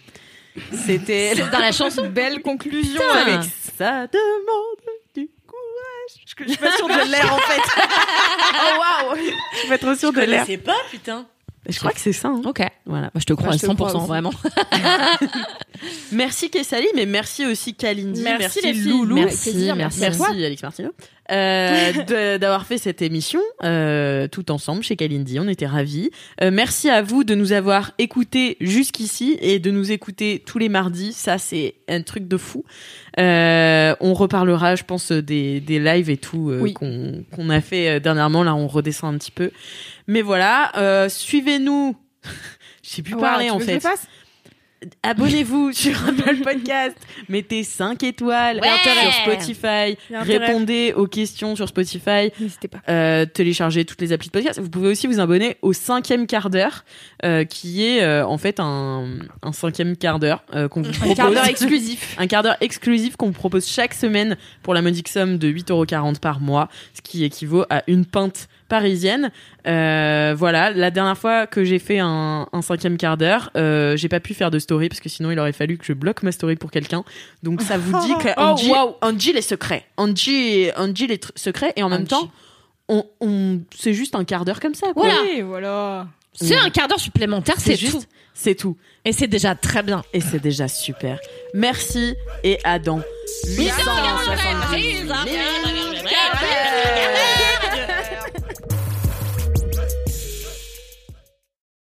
c'était C'est dans la chanson. Belle conclusion. Putain. avec- Ça demande courage. Je, je suis pas sûre de l'air en fait. oh waouh Je suis pas trop sûre de l'air. C'est pas, putain. Je crois que c'est ça. hein. Ok. Voilà. Moi, je te crois Bah, à je te crois 100%, aussi. vraiment. Merci Kessali, mais merci aussi Kalindi, Merci, merci, les filles. Loulou, Merci, plaisir, merci. merci Alex Martino, euh, d'avoir fait cette émission euh, tout ensemble chez Kalindi. On était ravis. Euh, merci à vous de nous avoir écoutés jusqu'ici et de nous écouter tous les mardis. Ça, c'est un truc de fou. Euh, on reparlera, je pense, des, des lives et tout euh, Oui. qu'on qu'on a fait euh, dernièrement. Là, on redescend un petit peu. Mais voilà, euh, suivez-nous. Je sais plus Wow, parler en veux que je fait. Abonnez-vous sur Apple Podcast, mettez 5 étoiles Ouais. sur Spotify, répondez aux questions sur Spotify, N'hésitez pas. euh, téléchargez toutes les applis de podcast. Vous pouvez aussi vous abonner au cinquième quart d'heure, euh, qui est euh, en fait un, un cinquième quart d'heure euh, qu'on vous propose. Un quart d'heure exclusif. Un quart d'heure exclusif qu'on vous propose chaque semaine pour la modique somme de 8,40€ par mois, ce qui équivaut à une pinte parisienne. Euh, voilà, la dernière fois que j'ai fait un, un cinquième quart d'heure, euh, j'ai pas pu faire de story parce que sinon il aurait fallu que je bloque ma story pour quelqu'un. Donc ça vous dit que Oh, Angie, wow. Angie les secrets, Angie, Angie les secrets et en même Angie. temps, on, on c'est juste un quart d'heure comme ça. Quoi. Voilà. Oui, voilà. C'est un quart d'heure supplémentaire, c'est tout. juste, c'est tout. Et c'est déjà très bien. Et c'est déjà super. Merci et à dans 870 Bisous,